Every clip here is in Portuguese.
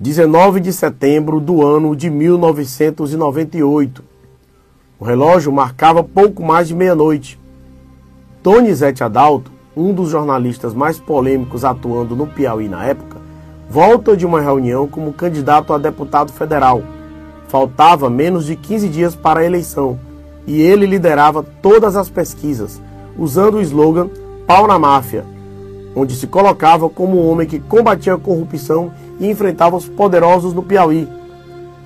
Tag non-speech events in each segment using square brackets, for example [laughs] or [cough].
19 de setembro do ano de 1998. O relógio marcava pouco mais de meia-noite. Donizete Adalto, um dos jornalistas mais polêmicos atuando no Piauí na época, volta de uma reunião como candidato a deputado federal. Faltava menos de 15 dias para a eleição e ele liderava todas as pesquisas, usando o slogan Pau na Máfia, onde se colocava como um homem que combatia a corrupção e enfrentava os poderosos no Piauí.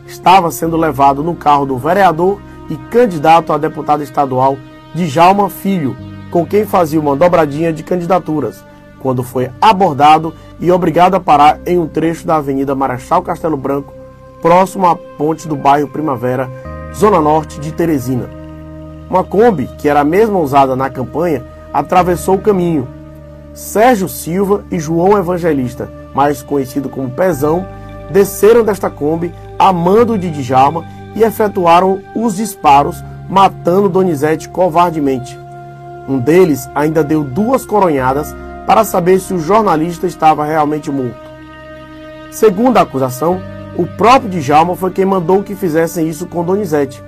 Estava sendo levado no carro do vereador e candidato a deputado estadual Djalma Filho, com quem fazia uma dobradinha de candidaturas, quando foi abordado e obrigado a parar em um trecho da Avenida Marechal Castelo Branco, próximo à ponte do bairro Primavera, zona norte de Teresina. Uma Kombi, que era a mesma usada na campanha, atravessou o caminho. Sérgio Silva e João Evangelista mais conhecido como Pezão, desceram desta Kombi a mando de Djalma e efetuaram os disparos, matando Donizete covardemente. Um deles ainda deu duas coronhadas para saber se o jornalista estava realmente morto. Segundo a acusação, o próprio Djalma foi quem mandou que fizessem isso com Donizete.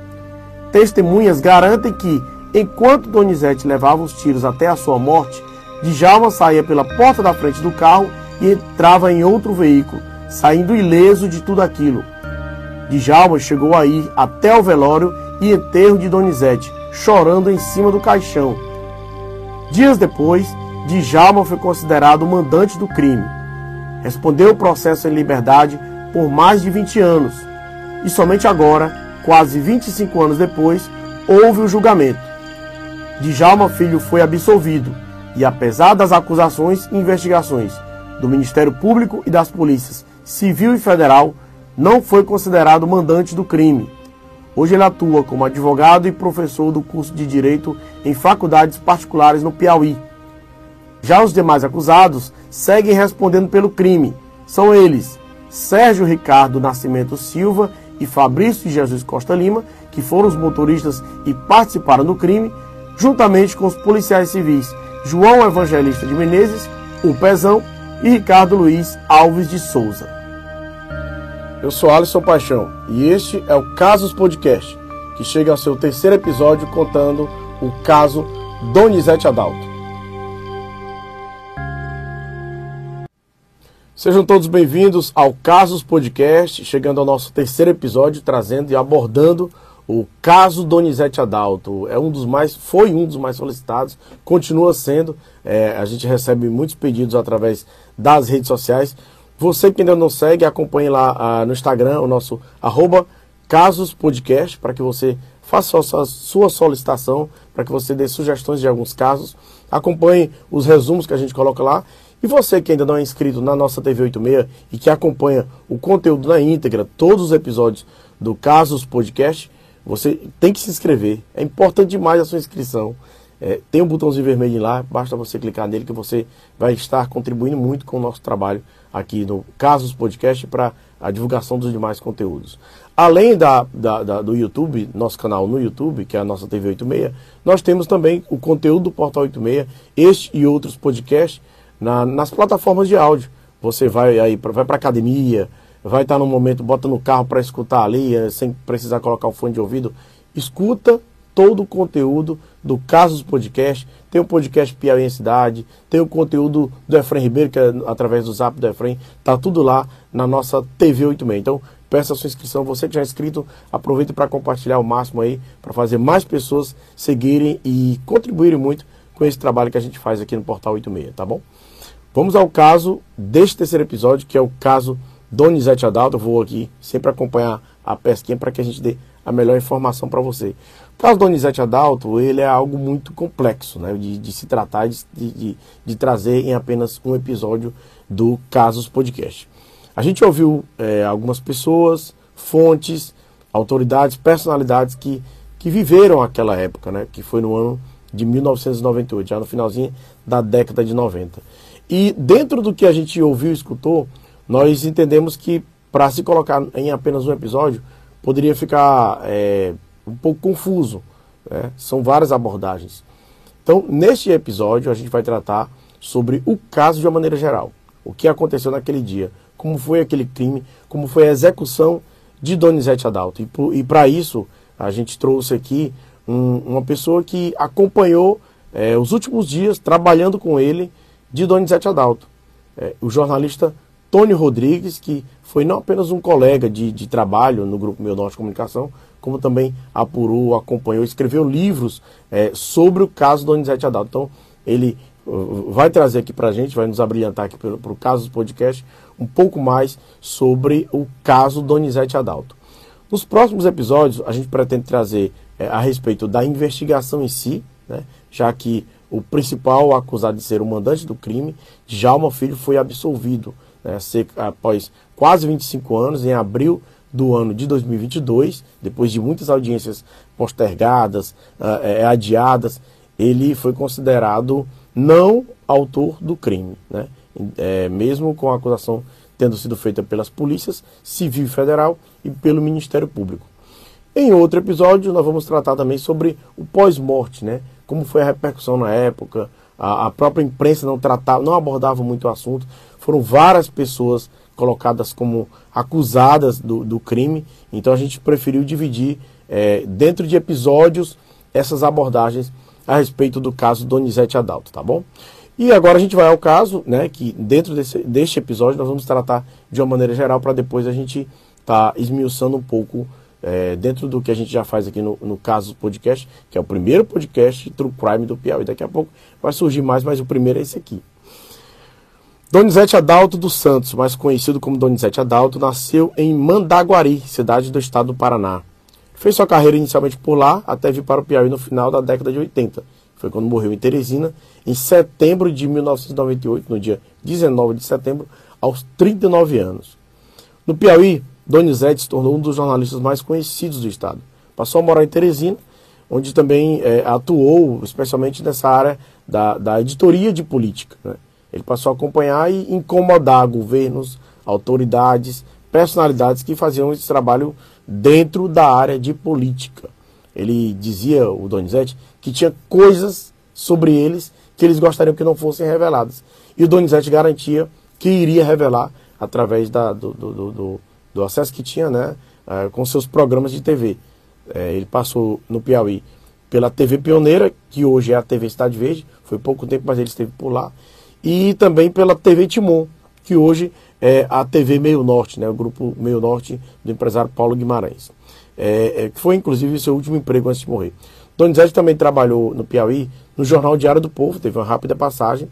Testemunhas garantem que, enquanto Donizete levava os tiros até a sua morte, Djalma saía pela porta da frente do carro e entrava em outro veículo, saindo ileso de tudo aquilo. Djalma chegou a ir até o velório e enterro de Donizete, chorando em cima do caixão. Dias depois, Djalma foi considerado o mandante do crime. Respondeu o processo em liberdade por mais de 20 anos. E somente agora, quase 25 anos depois, houve o julgamento. Djalma Filho foi absolvido e, apesar das acusações e investigações do Ministério Público e das polícias civil e federal, não foi considerado mandante do crime. Hoje ele atua como advogado e professor do curso de Direito em faculdades particulares no Piauí. Já os demais acusados seguem respondendo pelo crime. São eles Sérgio Ricardo Nascimento Silva e Fabrício Jesus Costa Lima, que foram os motoristas e participaram do crime, juntamente com os policiais civis João Evangelista de Menezes, o Pezão e Ricardo Luiz Alves de Souza. Eu sou Alisson Paixão e este é o Casos Podcast, que chega ao seu terceiro episódio contando o caso Donizete Adalto. Sejam todos bem-vindos ao Casos Podcast, chegando ao nosso terceiro episódio, trazendo e abordando o caso Donizete Adalto. É um dos mais, foi um dos mais solicitados, continua sendo. É, a gente recebe muitos pedidos através das redes sociais. Você que ainda não segue, acompanhe lá ah, no Instagram o nosso arroba Casos Podcast, para que você faça a sua solicitação, para que você dê sugestões de alguns casos. Acompanhe os resumos que a gente coloca lá. E você que ainda não é inscrito na nossa TV 86 e que acompanha o conteúdo na íntegra, todos os episódios do Casos Podcast, você tem que se inscrever. É importante demais a sua inscrição. É, tem um botãozinho vermelho lá, basta você clicar nele que você vai estar contribuindo muito com o nosso trabalho aqui no Casos Podcast para a divulgação dos demais conteúdos. Além da, da, da, do YouTube, nosso canal no YouTube, que é a nossa TV 86, nós temos também o conteúdo do Portal 86, este e outros podcasts na, nas plataformas de áudio. Você vai aí, vai para academia, vai estar no momento, bota no carro para escutar ali, é, sem precisar colocar o fone de ouvido. Escuta todo o conteúdo do Casos Podcast. Tem o podcast Piauí em Cidade, tem o conteúdo do Efraim Ribeiro, que é através do zap do Efraim. Tá tudo lá na nossa TV 86. Então, peça a sua inscrição. Você que já é inscrito, aproveite para compartilhar o máximo aí, para fazer mais pessoas seguirem e contribuírem muito com esse trabalho que a gente faz aqui no Portal 86, tá bom? Vamos ao caso deste terceiro episódio, que é o caso Donizete Adalto. Eu vou aqui sempre acompanhar a pesquinha para que a gente dê a melhor informação para você. Caso Donizete Adalto, ele é algo muito complexo né, de, de se tratar, de, de, de, trazer em apenas um episódio do Casos Podcast. A gente ouviu é, algumas pessoas, fontes, autoridades, personalidades que, que viveram aquela época, né, que foi no ano de 1998, já no finalzinho da década de 90. E dentro do que a gente ouviu e escutou, nós entendemos que para se colocar em apenas um episódio, poderia ficar é, um pouco confuso. Né? São várias abordagens. Então, neste episódio, a gente vai tratar sobre o caso de uma maneira geral. O que aconteceu naquele dia, como foi aquele crime, como foi a execução de Donizete Adalto. E, para isso, a gente trouxe aqui um, uma pessoa que acompanhou é, os últimos dias trabalhando com ele de Donizete Adalto. É, o jornalista Tony Rodrigues, que foi não apenas um colega de, de trabalho no Grupo Meu Norte Comunicação, como também apurou, acompanhou, escreveu livros é, sobre o caso Donizete Adalto. Então, ele uh, vai trazer aqui para a gente, vai nos abrilhantar aqui para o caso do podcast, um pouco mais sobre o caso Donizete Adalto. Nos próximos episódios, a gente pretende trazer é, a respeito da investigação em si, né, já que o principal acusado de ser o mandante do crime, Djalma Filho, foi absolvido né, após quase 25 anos, em abril do ano de 2022, depois de muitas audiências postergadas, uh, é, adiadas, ele foi considerado não autor do crime, né? É, mesmo com a acusação tendo sido feita pelas polícias civil e federal e pelo Ministério Público. Em outro episódio, nós vamos tratar também sobre o pós-morte, né? Como foi a repercussão na época, a, a própria imprensa não tratava, não abordava muito o assunto. Foram várias pessoas colocadas como acusadas do, do crime, então a gente preferiu dividir é, dentro de episódios essas abordagens a respeito do caso Donizete Adalto, tá bom? E agora a gente vai ao caso, né, que dentro desse, deste episódio nós vamos tratar de uma maneira geral para depois a gente tá esmiuçando um pouco é, dentro do que a gente já faz aqui no, no caso podcast, que é o primeiro podcast True Crime do Piauí. Daqui a pouco vai surgir mais, mas o primeiro é esse aqui. Donizete Adalto dos Santos, mais conhecido como Donizete Adalto, nasceu em Mandaguari, cidade do estado do Paraná. Fez sua carreira inicialmente por lá, até vir para o Piauí no final da década de 80. Foi quando morreu em Teresina, em setembro de 1998, no dia 19 de setembro, aos 39 anos. No Piauí, Donizete se tornou um dos jornalistas mais conhecidos do estado. Passou a morar em Teresina, onde também é, atuou, especialmente nessa área da, da editoria de política. Né? Ele passou a acompanhar e incomodar governos, autoridades, personalidades que faziam esse trabalho dentro da área de política. Ele dizia, o Donizete, que tinha coisas sobre eles que eles gostariam que não fossem reveladas. E o Donizete garantia que iria revelar através da, do, do, do, do, acesso que tinha né, uh, com seus programas de TV. É, ele passou no Piauí pela TV Pioneira, que hoje é a TV Cidade Verde, foi pouco tempo, mas ele esteve por lá e também pela TV Timon, que hoje é a TV Meio Norte, né, o grupo Meio Norte do empresário Paulo Guimarães. É, é, que foi inclusive seu último emprego antes de morrer. Donizete também trabalhou no Piauí, no Jornal Diário do Povo, teve uma rápida passagem,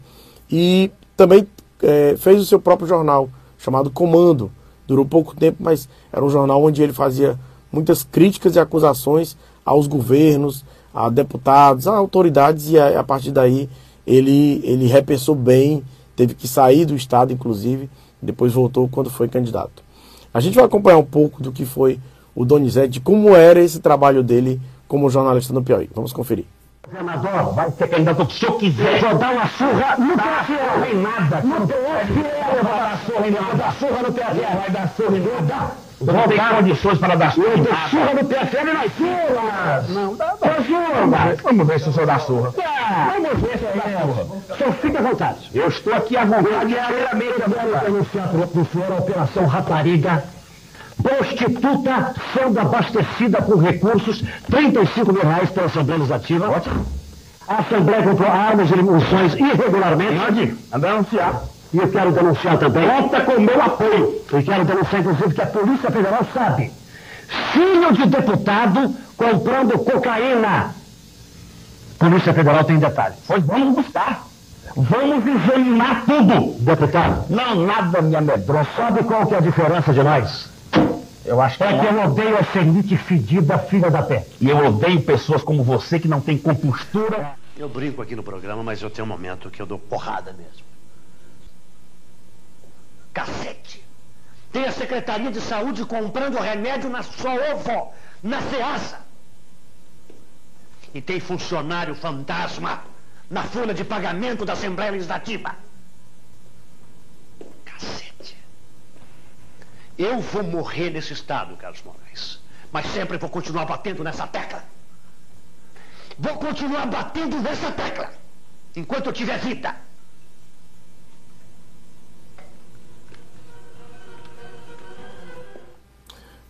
e também é, fez o seu próprio jornal, chamado Comando. Durou pouco tempo, mas era um jornal onde ele fazia muitas críticas e acusações aos governos, a deputados, a autoridades, e a, a partir daí ele, ele repensou bem, teve que sair do Estado, inclusive, depois voltou quando foi candidato. A gente vai acompanhar um pouco do que foi o Donizete, de como era esse trabalho dele como jornalista no Piauí. Vamos conferir. Senador, vai ser candidato que o senhor quiser. Vou dar uma surra no PFL. Não nada. No PFL, vai dar surra em nada. Vai dar surra no PFL. Vai dar surra em nada. Não tem condições para dar surra. Eu dou surra no PFL nas surras. Não, dá, dá. surra. Vamos ver se o senhor dá surra. Vamos ver se o senhor dá surra. O senhor fica à vontade. Eu estou aqui à vontade. Primeiramente, eu quero denunciar para o senhor a Operação Rapariga prostituta sendo abastecida com recursos, 35 mil reais pela Assembleia Legislativa. Ótimo. A Assembleia comprou armas e munições irregularmente. Pode, denunciar. E eu quero denunciar também. Conta com o meu apoio. Eu quero denunciar, inclusive, que a Polícia Federal sabe. Filho de deputado comprando cocaína. Polícia Federal tem detalhes. Pois vamos buscar. Vamos examinar tudo, deputado. Não, nada me amedronta. Sabe qual que é a diferença de nós? Eu acho que é que eu odeio a Senite fedida, filha da pé. E eu odeio pessoas como você que não tem compostura. Eu brinco aqui no programa, mas eu tenho um momento que eu dou porrada mesmo. Cacete! Tem a Secretaria de Saúde comprando remédio na sua ovo, na Ceasa. E tem funcionário fantasma na folha de pagamento da Assembleia Legislativa. Cacete! Eu vou morrer nesse estado, Carlos Moraes. Mas sempre vou continuar batendo nessa tecla. Vou continuar batendo nessa tecla. Enquanto eu tiver vida.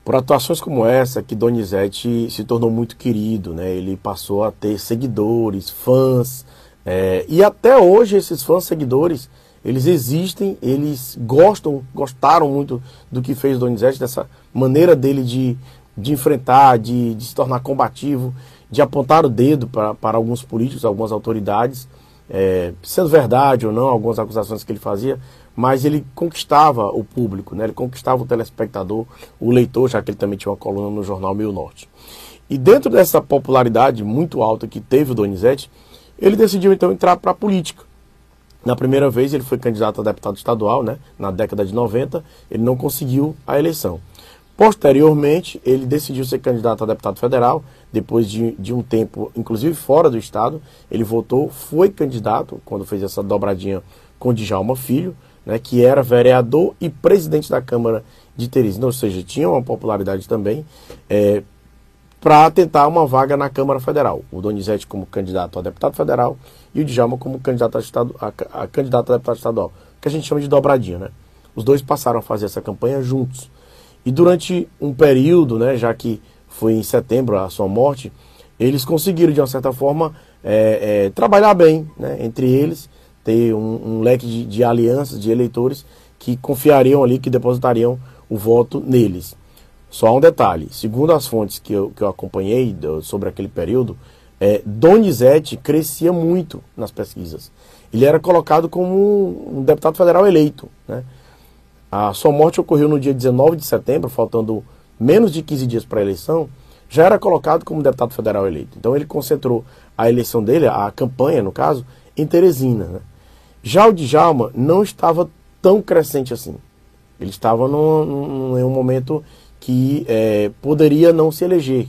Por atuações como essa que Donizete se tornou muito querido, né? Ele passou a ter seguidores, fãs, é, e até hoje esses fãs, seguidores, eles existem, eles gostam, gostaram muito do que fez Donizete, dessa maneira dele de, de enfrentar, de, de se tornar combativo, de apontar o dedo para, para alguns políticos, algumas autoridades, é, sendo verdade ou não, algumas acusações que ele fazia, mas ele conquistava o público, né? ele conquistava o telespectador, o leitor, já que ele também tinha uma coluna no jornal Meio Norte. E dentro dessa popularidade muito alta que teve o Donizete, ele decidiu então entrar para a política. Na primeira vez ele foi candidato a deputado estadual, né? na década de 90, ele não conseguiu a eleição. Posteriormente, ele decidiu ser candidato a deputado federal, depois de, de um tempo, inclusive fora do estado, ele votou, foi candidato, quando fez essa dobradinha com Djalma Filho, né, que era vereador e presidente da Câmara de Teresina, ou seja, tinha uma popularidade também, é, para tentar uma vaga na Câmara Federal. O Donizete como candidato a deputado federal e o Djalma como candidato a, estado, a, a candidato a deputado estadual, que a gente chama de dobradinha, né? Os dois passaram a fazer essa campanha juntos. E durante um período, né, já que foi em setembro a sua morte, eles conseguiram, de uma certa forma, é, é, trabalhar bem né, entre eles ter um, um leque de, de, alianças, de eleitores que confiariam ali, que depositariam o voto neles. Só um detalhe, segundo as fontes que eu, que eu acompanhei do, sobre aquele período, é, Donizete crescia muito nas pesquisas. Ele era colocado como um deputado federal eleito. Né? A sua morte ocorreu no dia 19 de setembro, faltando menos de 15 dias para a eleição, já era colocado como deputado federal eleito. Então ele concentrou a eleição dele, a campanha no caso, em Teresina. Né? Já o Djalma não estava tão crescente assim. Ele estava num, em um momento que é, poderia não se eleger.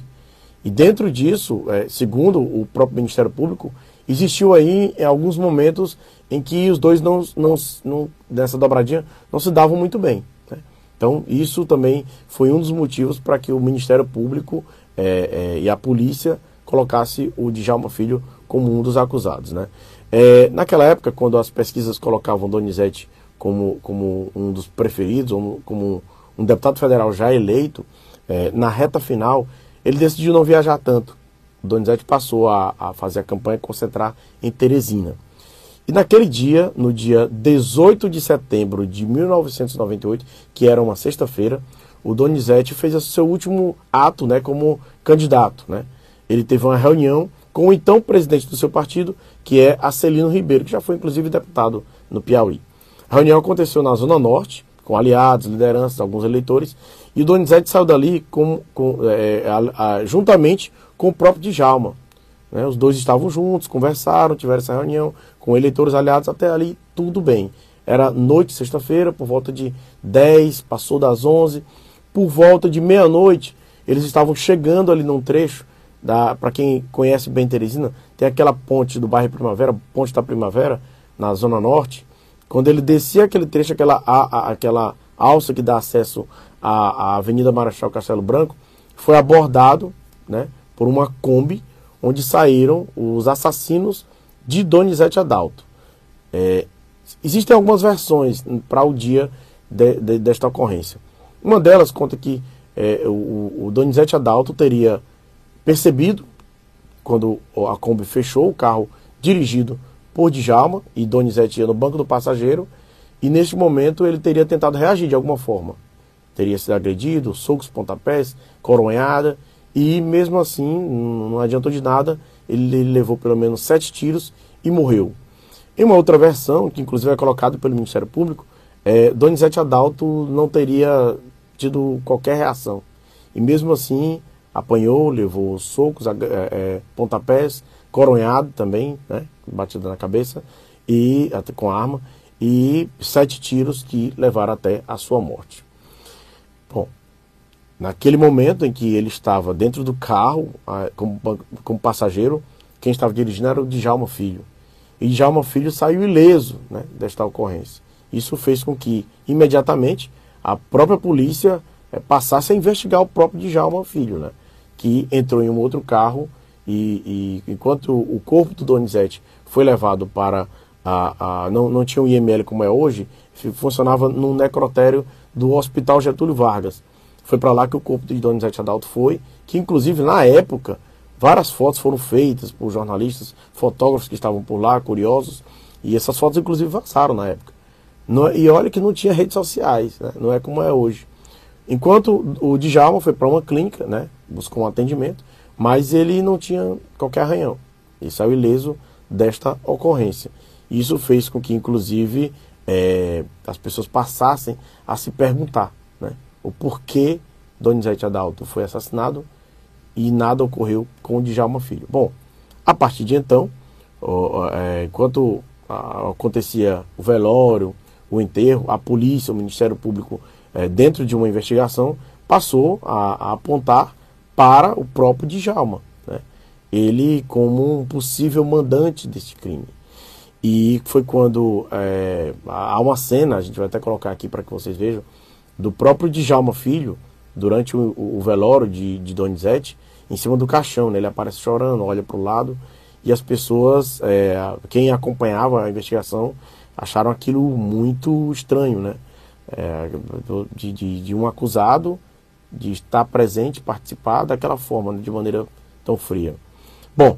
E dentro disso, é, segundo o próprio Ministério Público, existiu aí em alguns momentos em que os dois não, não, não nessa dobradinha não se davam muito bem. Né? Então isso também foi um dos motivos para que o Ministério Público é, é, e a polícia colocasse o Djalma Filho como um dos acusados. Né? É, naquela época, quando as pesquisas colocavam Donizete como, como um dos preferidos, como um deputado federal já eleito, é, na reta final, ele decidiu não viajar tanto. O Donizete passou a, a fazer a campanha e concentrar em Teresina. E naquele dia, no dia 18 de setembro de 1998, que era uma sexta-feira, o Donizete fez o seu último ato né, como candidato. Né? Ele teve uma reunião com o então presidente do seu partido, que é Acelino Ribeiro, que já foi inclusive deputado no Piauí. A reunião aconteceu na Zona Norte, com aliados, lideranças, alguns eleitores, e Donizete saiu dali com, com, é, a, a, juntamente com o próprio Djalma. Né? Os dois estavam juntos, conversaram, tiveram essa reunião com eleitores aliados, até ali tudo bem. Era noite, sexta-feira, por volta de 10, passou das 11, por volta de meia-noite, eles estavam chegando ali num trecho para quem conhece bem Teresina, tem aquela ponte do bairro Primavera, ponte da Primavera, na Zona Norte. Quando ele descia aquele trecho, aquela, a, a, aquela alça que dá acesso à, à Avenida Marechal Castelo Branco, foi abordado né, por uma Kombi, onde saíram os assassinos de Donizete Adalto. É, existem algumas versões para o dia de, de, desta ocorrência. Uma delas conta que é, o, o Donizete Adalto teria percebido quando a Kombi fechou o carro dirigido por Djalma e Donizete no banco do passageiro e neste momento ele teria tentado reagir de alguma forma. Teria sido agredido, socos, pontapés, coronhada e mesmo assim não adiantou de nada, ele, ele levou pelo menos sete tiros e morreu. Em uma outra versão, que inclusive é colocada pelo Ministério Público, é, Donizete Adalto não teria tido qualquer reação. E mesmo assim, apanhou, levou socos, é, é, pontapés, coronhado também, né, batida na cabeça, e com arma, e sete tiros que levaram até a sua morte. Bom, naquele momento em que ele estava dentro do carro, como, como passageiro, quem estava dirigindo era o Djalma Filho. E Djalma Filho saiu ileso né, desta ocorrência. Isso fez com que, imediatamente, a própria polícia é, passasse a investigar o próprio Djalma Filho. Né? Que entrou em um outro carro e, e enquanto o corpo do Donizete foi levado para a, a, não, não tinha um IML como é hoje, funcionava num necrotério do Hospital Getúlio Vargas. Foi para lá que o corpo de Donizete Adalto foi, que inclusive na época várias fotos foram feitas por jornalistas, fotógrafos que estavam por lá, curiosos, e essas fotos inclusive vazaram na época. Não, e olha que não tinha redes sociais, né? não é como é hoje. Enquanto o Djalma foi para uma clínica, né? buscou um atendimento, mas ele não tinha qualquer arranhão. Ele saiu ileso desta ocorrência. Isso fez com que, inclusive, é, as pessoas passassem a se perguntar né, o porquê Donizete Adalto foi assassinado e nada ocorreu com o Djalma Filho. Bom, a partir de então, é, enquanto acontecia o velório, o enterro, a polícia, o Ministério Público, é, dentro de uma investigação, passou a, a apontar para o próprio Djalma. Né? Ele como um possível mandante desse crime. E foi quando é, há uma cena, a gente vai até colocar aqui para que vocês vejam, do próprio Djalma Filho, durante o, o velório de, de Donizete, em cima do caixão. Né? Ele aparece chorando, olha para o lado, e as pessoas, é, quem acompanhava a investigação, acharam aquilo muito estranho, né? É, de, de, de, um acusado de estar presente, participar daquela forma, de maneira tão fria. Bom,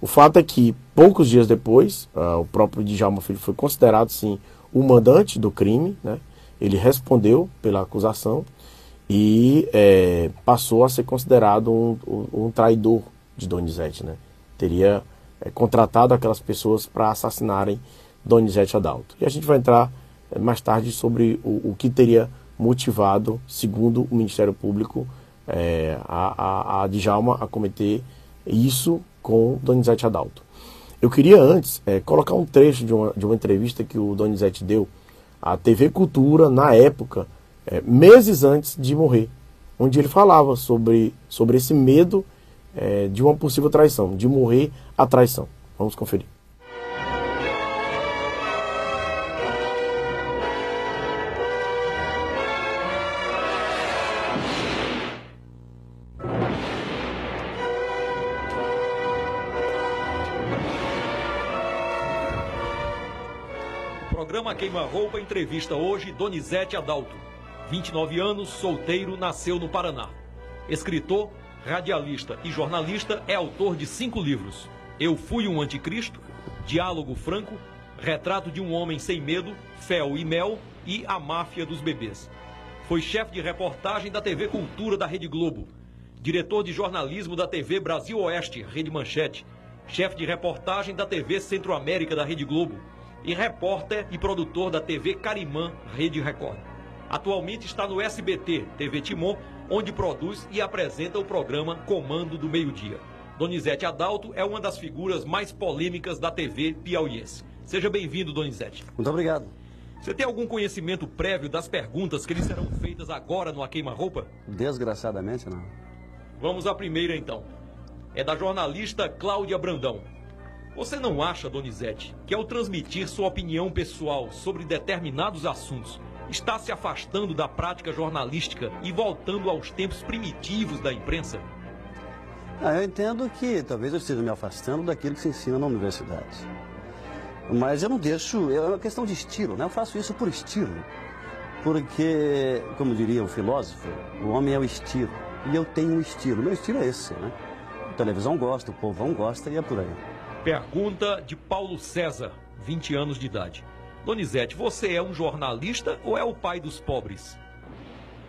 o fato é que poucos dias depois, uh, o próprio Djalma Filho foi considerado sim o mandante do crime, né? Ele respondeu pela acusação e é, passou a ser considerado um, um, traidor de Donizete, né? Teria é, contratado aquelas pessoas para assassinarem Donizete Adalto. E a gente vai entrar mais tarde sobre o, o, que teria motivado, segundo o Ministério Público, é, a, a, a Djalma a cometer isso com Donizete Adalto. Eu queria antes é, colocar um trecho de uma, de uma entrevista que o Donizete deu à TV Cultura, na época, é, meses antes de morrer, onde ele falava sobre, sobre esse medo é, de uma possível traição, de morrer a traição. Vamos conferir. Queima-Roupa entrevista hoje Donizete Adalto. 29 anos, solteiro, nasceu no Paraná. Escritor, radialista e jornalista, é autor de cinco livros: Eu Fui um Anticristo, Diálogo Franco, Retrato de um Homem Sem Medo, Fel e Mel e A Máfia dos Bebês. Foi chefe de reportagem da TV Cultura da Rede Globo, diretor de jornalismo da TV Brasil Oeste, Rede Manchete, chefe de reportagem da TV Centro-América da Rede Globo e repórter e produtor da TV Carimã Rede Record. Atualmente está no SBT, TV Timon, onde produz e apresenta o programa Comando do Meio-Dia. Donizete Adalto é uma das figuras mais polêmicas da TV piauiense. Seja bem-vindo, Donizete. Muito obrigado. Você tem algum conhecimento prévio das perguntas que lhe serão feitas agora no A Queima-Roupa? Desgraçadamente, não. Vamos à primeira, então. É da jornalista Cláudia Brandão. Você não acha, Donizete, que ao transmitir sua opinião pessoal sobre determinados assuntos, está se afastando da prática jornalística e voltando aos tempos primitivos da imprensa? Ah, eu entendo que talvez eu esteja me afastando daquilo que se ensina na universidade. Mas eu não deixo, é uma questão de estilo, né? Eu faço isso por estilo. Porque, como diria o filósofo, o homem é o estilo. E eu tenho um estilo. Meu estilo é esse, né? A televisão gosta, o povão gosta e é por aí. Pergunta de Paulo César, 20 anos de idade. Donizete, você é um jornalista ou é o pai dos pobres?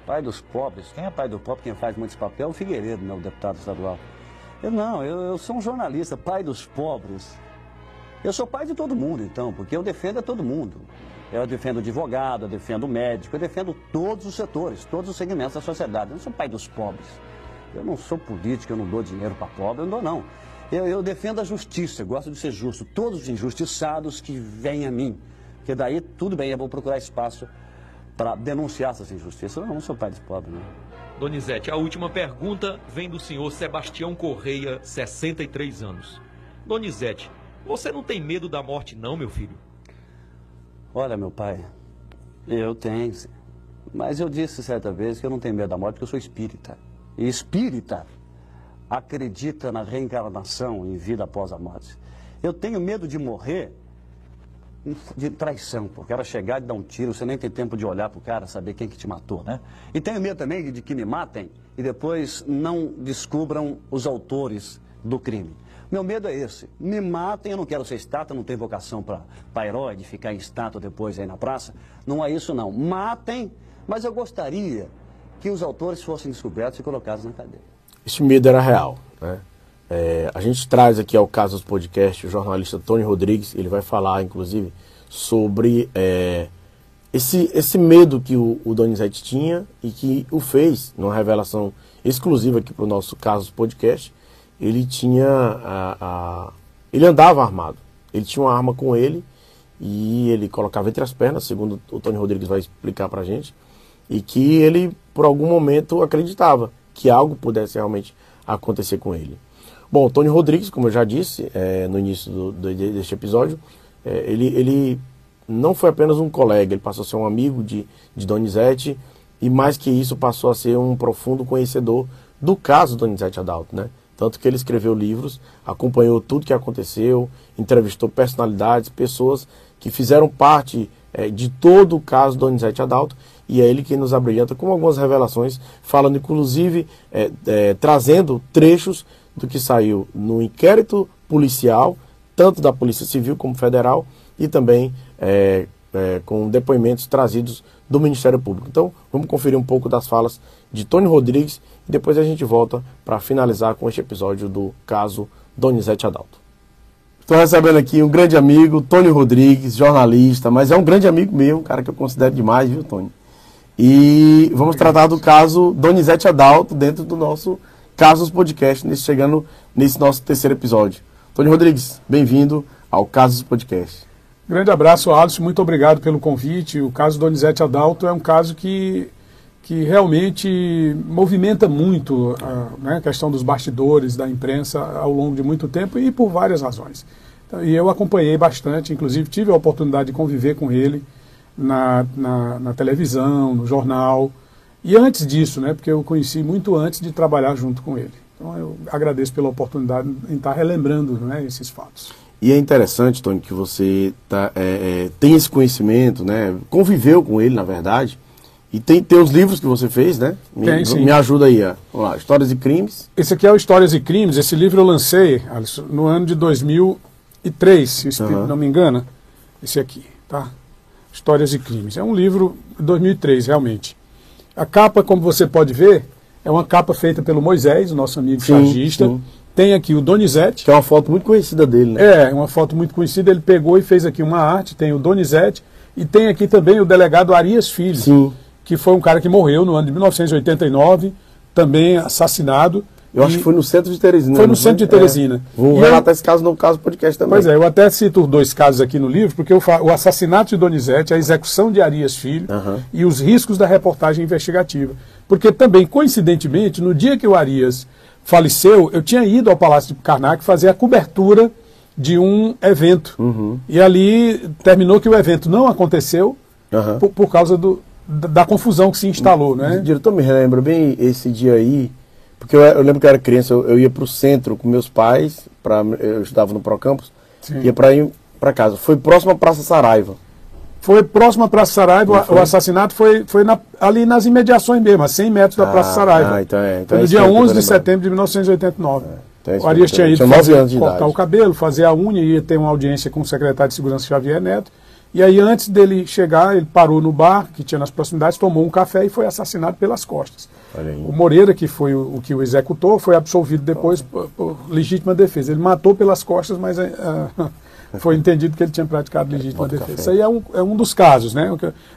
Pai dos pobres? Quem é pai do pobre? Quem faz muitos papéis é o Figueiredo, meu deputado estadual. Eu não, eu, eu sou um jornalista, pai dos pobres. Eu sou pai de todo mundo, então, porque eu defendo a todo mundo. Eu defendo advogado, eu defendo médico, eu defendo todos os setores, todos os segmentos da sociedade. Eu não sou pai dos pobres. Eu não sou político, eu não dou dinheiro para pobre, eu não dou não. Eu, eu defendo a justiça, gosto de ser justo. Todos os injustiçados que vêm a mim. Porque daí, tudo bem, eu vou procurar espaço para denunciar essas injustiças. Eu não sou pai de pobre, não. Donizete, a última pergunta vem do senhor Sebastião Correia, 63 anos. Donizete, você não tem medo da morte, não, meu filho? Olha, meu pai, eu tenho. Mas eu disse certa vez que eu não tenho medo da morte porque eu sou espírita. E espírita acredita na reencarnação em vida após a morte. Eu tenho medo de morrer de traição. O cara chegar e dar um tiro, você nem tem tempo de olhar pro cara, saber quem que te matou, né? E tenho medo também de que me matem e depois não descubram os autores do crime. Meu medo é esse. Me matem, eu não quero ser estátua, não tenho vocação para herói, de ficar em estátua depois aí na praça. Não é isso, não. Matem, mas eu gostaria que os autores fossem descobertos e colocados na cadeia. Esse medo era real, né? É, a gente traz aqui ao caso dos podcasts o jornalista Tony Rodrigues, ele vai falar, inclusive, sobre é, esse, esse medo que o, o Donizete tinha e que o fez, numa revelação exclusiva aqui para o nosso caso dos podcasts, ele tinha a, a, ele andava armado, ele tinha uma arma com ele e ele colocava entre as pernas, segundo o Tony Rodrigues vai explicar para a gente, e que ele, por algum momento, acreditava que algo pudesse realmente acontecer com ele. Bom, Tony Rodrigues, como eu já disse é, no início do, do, deste episódio, é, ele, ele não foi apenas um colega, ele passou a ser um amigo de, de Donizete e mais que isso passou a ser um profundo conhecedor do caso Donizete Adalto, né? Tanto que ele escreveu livros, acompanhou tudo que aconteceu, entrevistou personalidades, pessoas que fizeram parte é, de todo o caso Donizete Adalto e é ele que nos abrilhanta com algumas revelações, falando inclusive, é, é, trazendo trechos do que saiu no inquérito policial, tanto da Polícia Civil como Federal, e também é, é, com depoimentos trazidos do Ministério Público. Então, vamos conferir um pouco das falas de Tony Rodrigues e depois a gente volta para finalizar com este episódio do caso Donizete Adalto. Estou recebendo aqui um grande amigo, Tony Rodrigues, jornalista, mas é um grande amigo meu, um cara que eu considero demais, viu, Tony? E vamos tratar do caso Donizete Adalto dentro do nosso Casos Podcast, nesse, chegando nesse nosso terceiro episódio. Tony Rodrigues, bem-vindo ao Casos Podcast. Grande abraço, Alisson. Muito obrigado pelo convite. O caso Donizete Adalto é um caso que, que realmente movimenta muito a né, a questão dos bastidores da imprensa ao longo de muito tempo e por várias razões. E eu acompanhei bastante, inclusive tive a oportunidade de conviver com ele na, na, na televisão, no jornal. E antes disso, né, porque eu conheci muito antes de trabalhar junto com ele. Então eu agradeço pela oportunidade em estar relembrando né, esses fatos. E é interessante, Tony, que você tá, é, é, tem esse conhecimento, né, conviveu com ele, na verdade, e tem, os livros que você fez, né? Me, tem, sim. me ajuda aí, ó. Vamos lá, Histórias e Crimes. Esse aqui é o Histórias e Crimes. Esse livro eu lancei Alisson, no ano de 2003, se uhum. não me engano. Esse aqui, tá? Histórias e Crimes. É um livro de 2003, realmente. A capa, como você pode ver, é uma capa feita pelo Moisés, nosso amigo sim, chargista. Sim. Tem aqui o Donizete. Que é uma foto muito conhecida dele, né? É, uma foto muito conhecida. Ele pegou e fez aqui uma arte. Tem o Donizete. E tem aqui também o delegado Arias Filho. Sim. Que foi um cara que morreu no ano de 1989, também assassinado. Eu acho que foi no centro de Teresina. Foi no centro de Teresina. É. Vou e relatar eu... esse caso no caso podcast também. Pois é, eu até cito dois casos aqui no livro, porque o assassinato de Donizete, a execução de Arias Filho uhum. e os riscos da reportagem investigativa. Porque também, coincidentemente, no dia que o Arias faleceu, eu tinha ido ao Palácio de Karnak fazer a cobertura de um evento. Uhum. E ali terminou que o evento não aconteceu uhum. por, por, causa do, da, da, confusão que se instalou. Né? Diretor, me lembra bem esse dia aí porque eu, eu lembro que eu era criança, eu, eu ia para o centro com meus pais, pra, eu estudava no Procampus, Sim. ia para ir para casa. Foi próximo à Praça Saraiva. Foi próximo à Praça Saraiva, o assassinato foi, foi na, ali nas imediações mesmo, a 100 metros da ah, Praça Saraiva. Ah, então é. Então foi no dia 11 de setembro de 1989. É, então é o Arias tinha ido fazer, cortar idade. o cabelo, fazer a unha, ia ter uma audiência com o secretário de Segurança Xavier Neto. E aí, antes dele chegar, ele parou no bar que tinha nas proximidades, tomou um café e foi assassinado pelas costas. O Moreira, que foi o, o, que o executou, foi absolvido depois por, por, legítima defesa. Ele matou pelas costas, mas uh, [laughs] foi entendido que ele tinha praticado legítima defesa. Café. Isso aí é um, é um dos casos, né?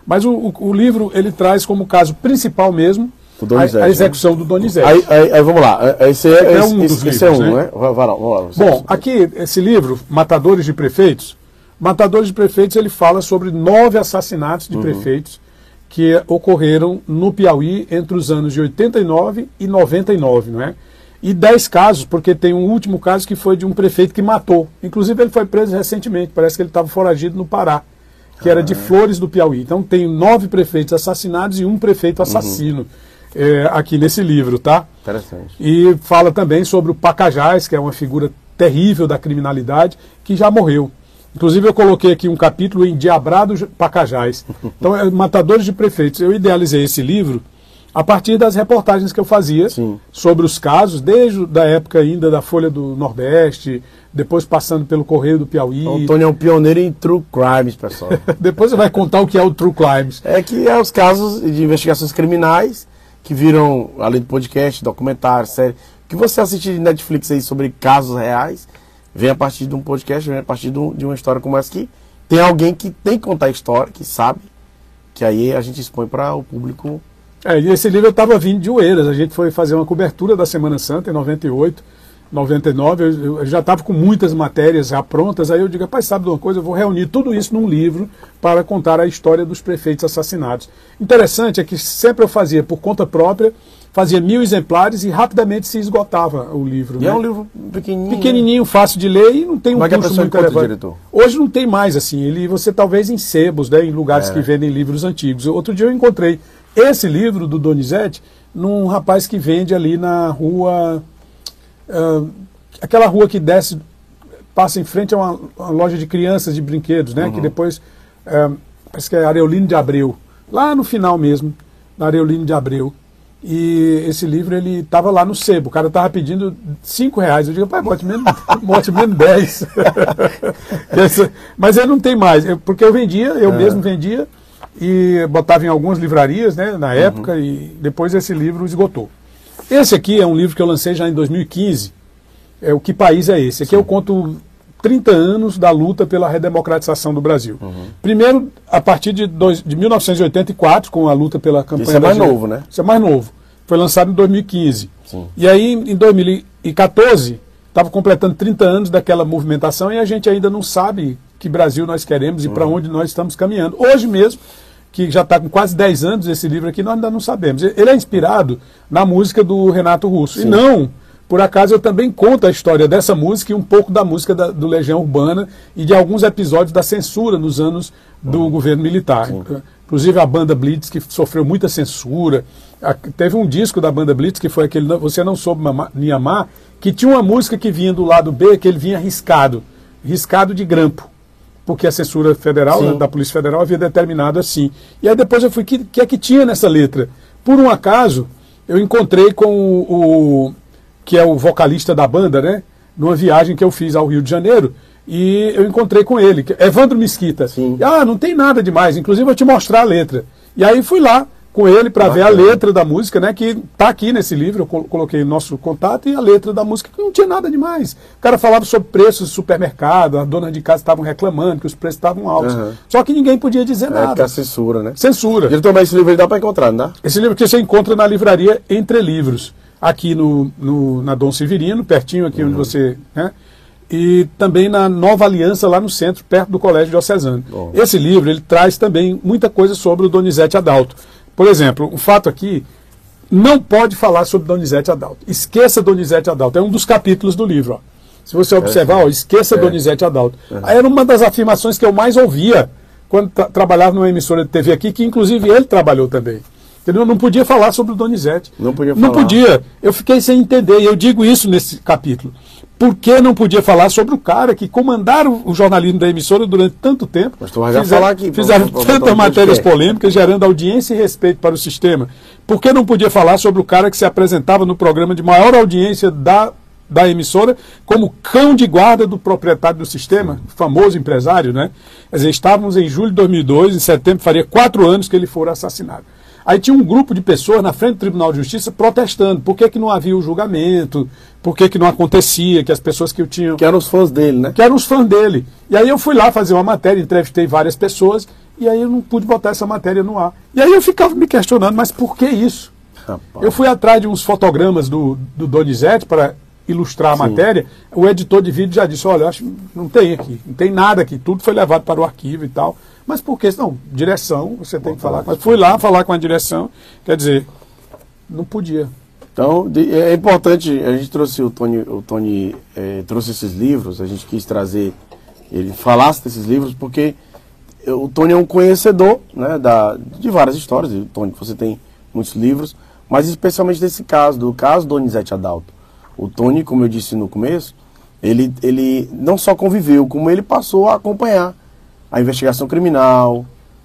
Mas o, o, o livro ele traz como caso principal mesmo a, a, né? execução né? do Donizete. Aí, aí, aí, vamos lá, esse é, é um esse, dos esse livros, é um, né? né? Vai, vai lá, vamos lá, Bom, aqui, esse livro, Matadores de Prefeitos, Matadores de Prefeitos, ele fala sobre nove assassinatos de uhum. prefeitos que ocorreram no Piauí entre os anos de 89 e 99, não é? E dez casos, porque tem um último caso que foi de um prefeito que matou. Inclusive ele foi preso recentemente, parece que ele estava foragido no Pará, que ah, era de ah. Flores do Piauí. Então tem nove prefeitos assassinados e um prefeito uhum. assassino. Uhum. É, aqui nesse livro, tá? Interessante. E fala também sobre o Pacajás, que é uma figura terrível da criminalidade, que já morreu. Inclusive eu coloquei aqui um capítulo em Diabrado Pacajás. Então, é Matadores de Prefeitos. Eu idealizei esse livro a partir das reportagens que eu fazia Sim. sobre os casos, desde a época ainda da Folha do Nordeste, depois passando pelo Correio do Piauí. O Tony é um pioneiro em true crimes, pessoal. [laughs] depois você vai contar o que é o True Crimes. é que é os casos de investigações criminais que viram, além do podcast, documentário, série, o que você assiste de Netflix aí sobre casos reais, vem a partir de um podcast, vem a partir de, um- uma história como essa que tem alguém que tem que contar a história, que sabe, que aí a gente expõe para o público. É, e esse livro eu estava vindo de Oeiras. A gente foi fazer uma cobertura da Semana Santa em 98, 99. Eu, eu já estava com muitas matérias já prontas. Aí eu digo, rapaz, sabe de uma coisa? Eu vou reunir tudo isso num livro para contar a história dos prefeitos assassinados. Interessante é que sempre eu fazia por conta própria, fazia mil exemplares e rapidamente se esgotava o livro. E né? é um livro pequenininho. pequenininho, fácil de ler e não tem um Como é custo pessoa muito elevado. diretor? Hoje não tem mais assim. Ele você talvez em sebos, né, em lugares É. que vendem livros antigos. Outro dia eu encontrei esse livro do Donizete num rapaz que vende ali na rua ah, aquela rua que desce passa em frente a uma, uma loja de crianças de brinquedos, né, que depois ah, parece que é Areolino de Abreu, lá no final mesmo, na Areolino de Abreu. E esse livro ele estava lá no sebo. O cara estava pedindo 5 reais. Eu digo, pai, bote menos, [laughs] bote menos 10. [laughs] Essa- Mas ele não tem mais. Eu- Porque eu vendia, eu mesmo vendia e botava em algumas livrarias né, na época e depois esse livro esgotou. Esse aqui é um livro que eu lancei já em 2015. É o Que País é Esse? Aqui eu conto 30 anos da luta pela redemocratização do Brasil. Primeiro, a partir de, dois, de 1984, com a luta pela campanha Esse é mais novo, né? Isso é mais novo. Foi lançado em 2015. Sim. E aí, em 2014, estava completando 30 anos daquela movimentação e a gente ainda não sabe que Brasil nós queremos e para onde nós estamos caminhando. Hoje mesmo, que já está com quase 10 anos esse livro aqui, nós ainda não sabemos. Ele é inspirado na música do Renato Russo. E não, por acaso, eu também conto a história dessa música e um pouco da música da- do Legião Urbana e de alguns episódios da censura nos anos do governo militar. Inclusive a banda Blitz, que sofreu muita censura. A- teve um disco da banda Blitz, que foi aquele Você Não Soube Me Amar, que tinha uma música que vinha do lado B, que ele vinha riscado, riscado de grampo porque a censura federal, Sim. né, da Polícia Federal, havia determinado assim. E aí depois eu fui, o que, que é que tinha nessa letra? Por um acaso, eu encontrei com o, o- que é o vocalista da banda, né? Numa viagem que eu fiz ao Rio de Janeiro, e eu encontrei com ele, é Evandro Mesquita. Sim. E, ah, não tem nada demais, inclusive eu vou te mostrar a letra. E aí fui lá com ele para ver a letra da música, né? Que tá aqui nesse livro, eu col- coloquei o nosso contato e a letra da música, que não tinha nada demais. O cara falava sobre preços de supermercado, as donas de casa estavam reclamando que os preços estavam altos. Aham. Só que ninguém podia dizer É, que nada. a censura, né? Censura. Diretor, mas esse livro aí dá para encontrar, não dá? Esse livro que você encontra na livraria Entre Livros, aqui no, no- na Dom Severino, pertinho aqui Uhum. onde você. Né? E também na Nova Aliança, lá no centro, perto do Colégio Diocesano. Bom. Esse livro ele traz também muita coisa sobre o Donizete Adalto. Por exemplo, um fato aqui. Não pode falar sobre Donizete Adalto. Esqueça Donizete Adalto. É um dos capítulos do livro. Ó. Se você observar, ó, esqueça É. Donizete Adalto. Aí Era uma das afirmações que eu mais ouvia quando tra trabalhava numa emissora de TV aqui, que inclusive ele trabalhou também. Entendeu? Não podia falar sobre o Donizete. Não podia Não falar. podia. Eu fiquei sem entender, e eu digo isso nesse capítulo. Por que não podia falar sobre o cara que comandaram o jornalismo da emissora durante tanto tempo? Mas tu vai já falar aqui, Fizeram tantas matérias podcast. polêmicas, gerando audiência e respeito para o sistema. Por que não podia falar sobre o cara que se apresentava no programa de maior audiência da, da emissora como cão de guarda do proprietário do sistema, famoso empresário, né? Quer dizer, estávamos em julho de 2002, em setembro faria quatro anos que ele fora assassinado. Aí tinha um grupo de pessoas na frente do Tribunal de Justiça protestando. Por que, que não havia o julgamento? Por que, que não acontecia? Que as pessoas que o tinham Que eram os fãs dele, né? que eram os fãs dele. E aí eu fui lá fazer uma matéria, entrevistei várias pessoas, e aí eu não pude botar essa matéria no ar. E aí eu ficava me questionando, mas por que isso? Rapaz. Eu fui atrás de uns fotogramas do, do Donizete para ilustrar a matéria. O editor de vídeo já disse: olha, eu acho que não tem aqui, não tem nada aqui, tudo foi levado para o arquivo e tal. Mas por que? Não, direção, você tem que falar. Mas fui lá falar com a direção, quer dizer, não podia. Então, de- é importante, a gente trouxe o Tony, o Tony eh, trouxe esses livros, a gente quis trazer, ele falasse desses livros, porque o Tony é um conhecedor né, da, de várias histórias, Tony, você tem muitos livros, mas especialmente desse caso, do caso Donizete Adalto. O Tony, como eu disse no começo, Ele, ele não só conviveu, como ele passou a acompanhar a investigação criminal.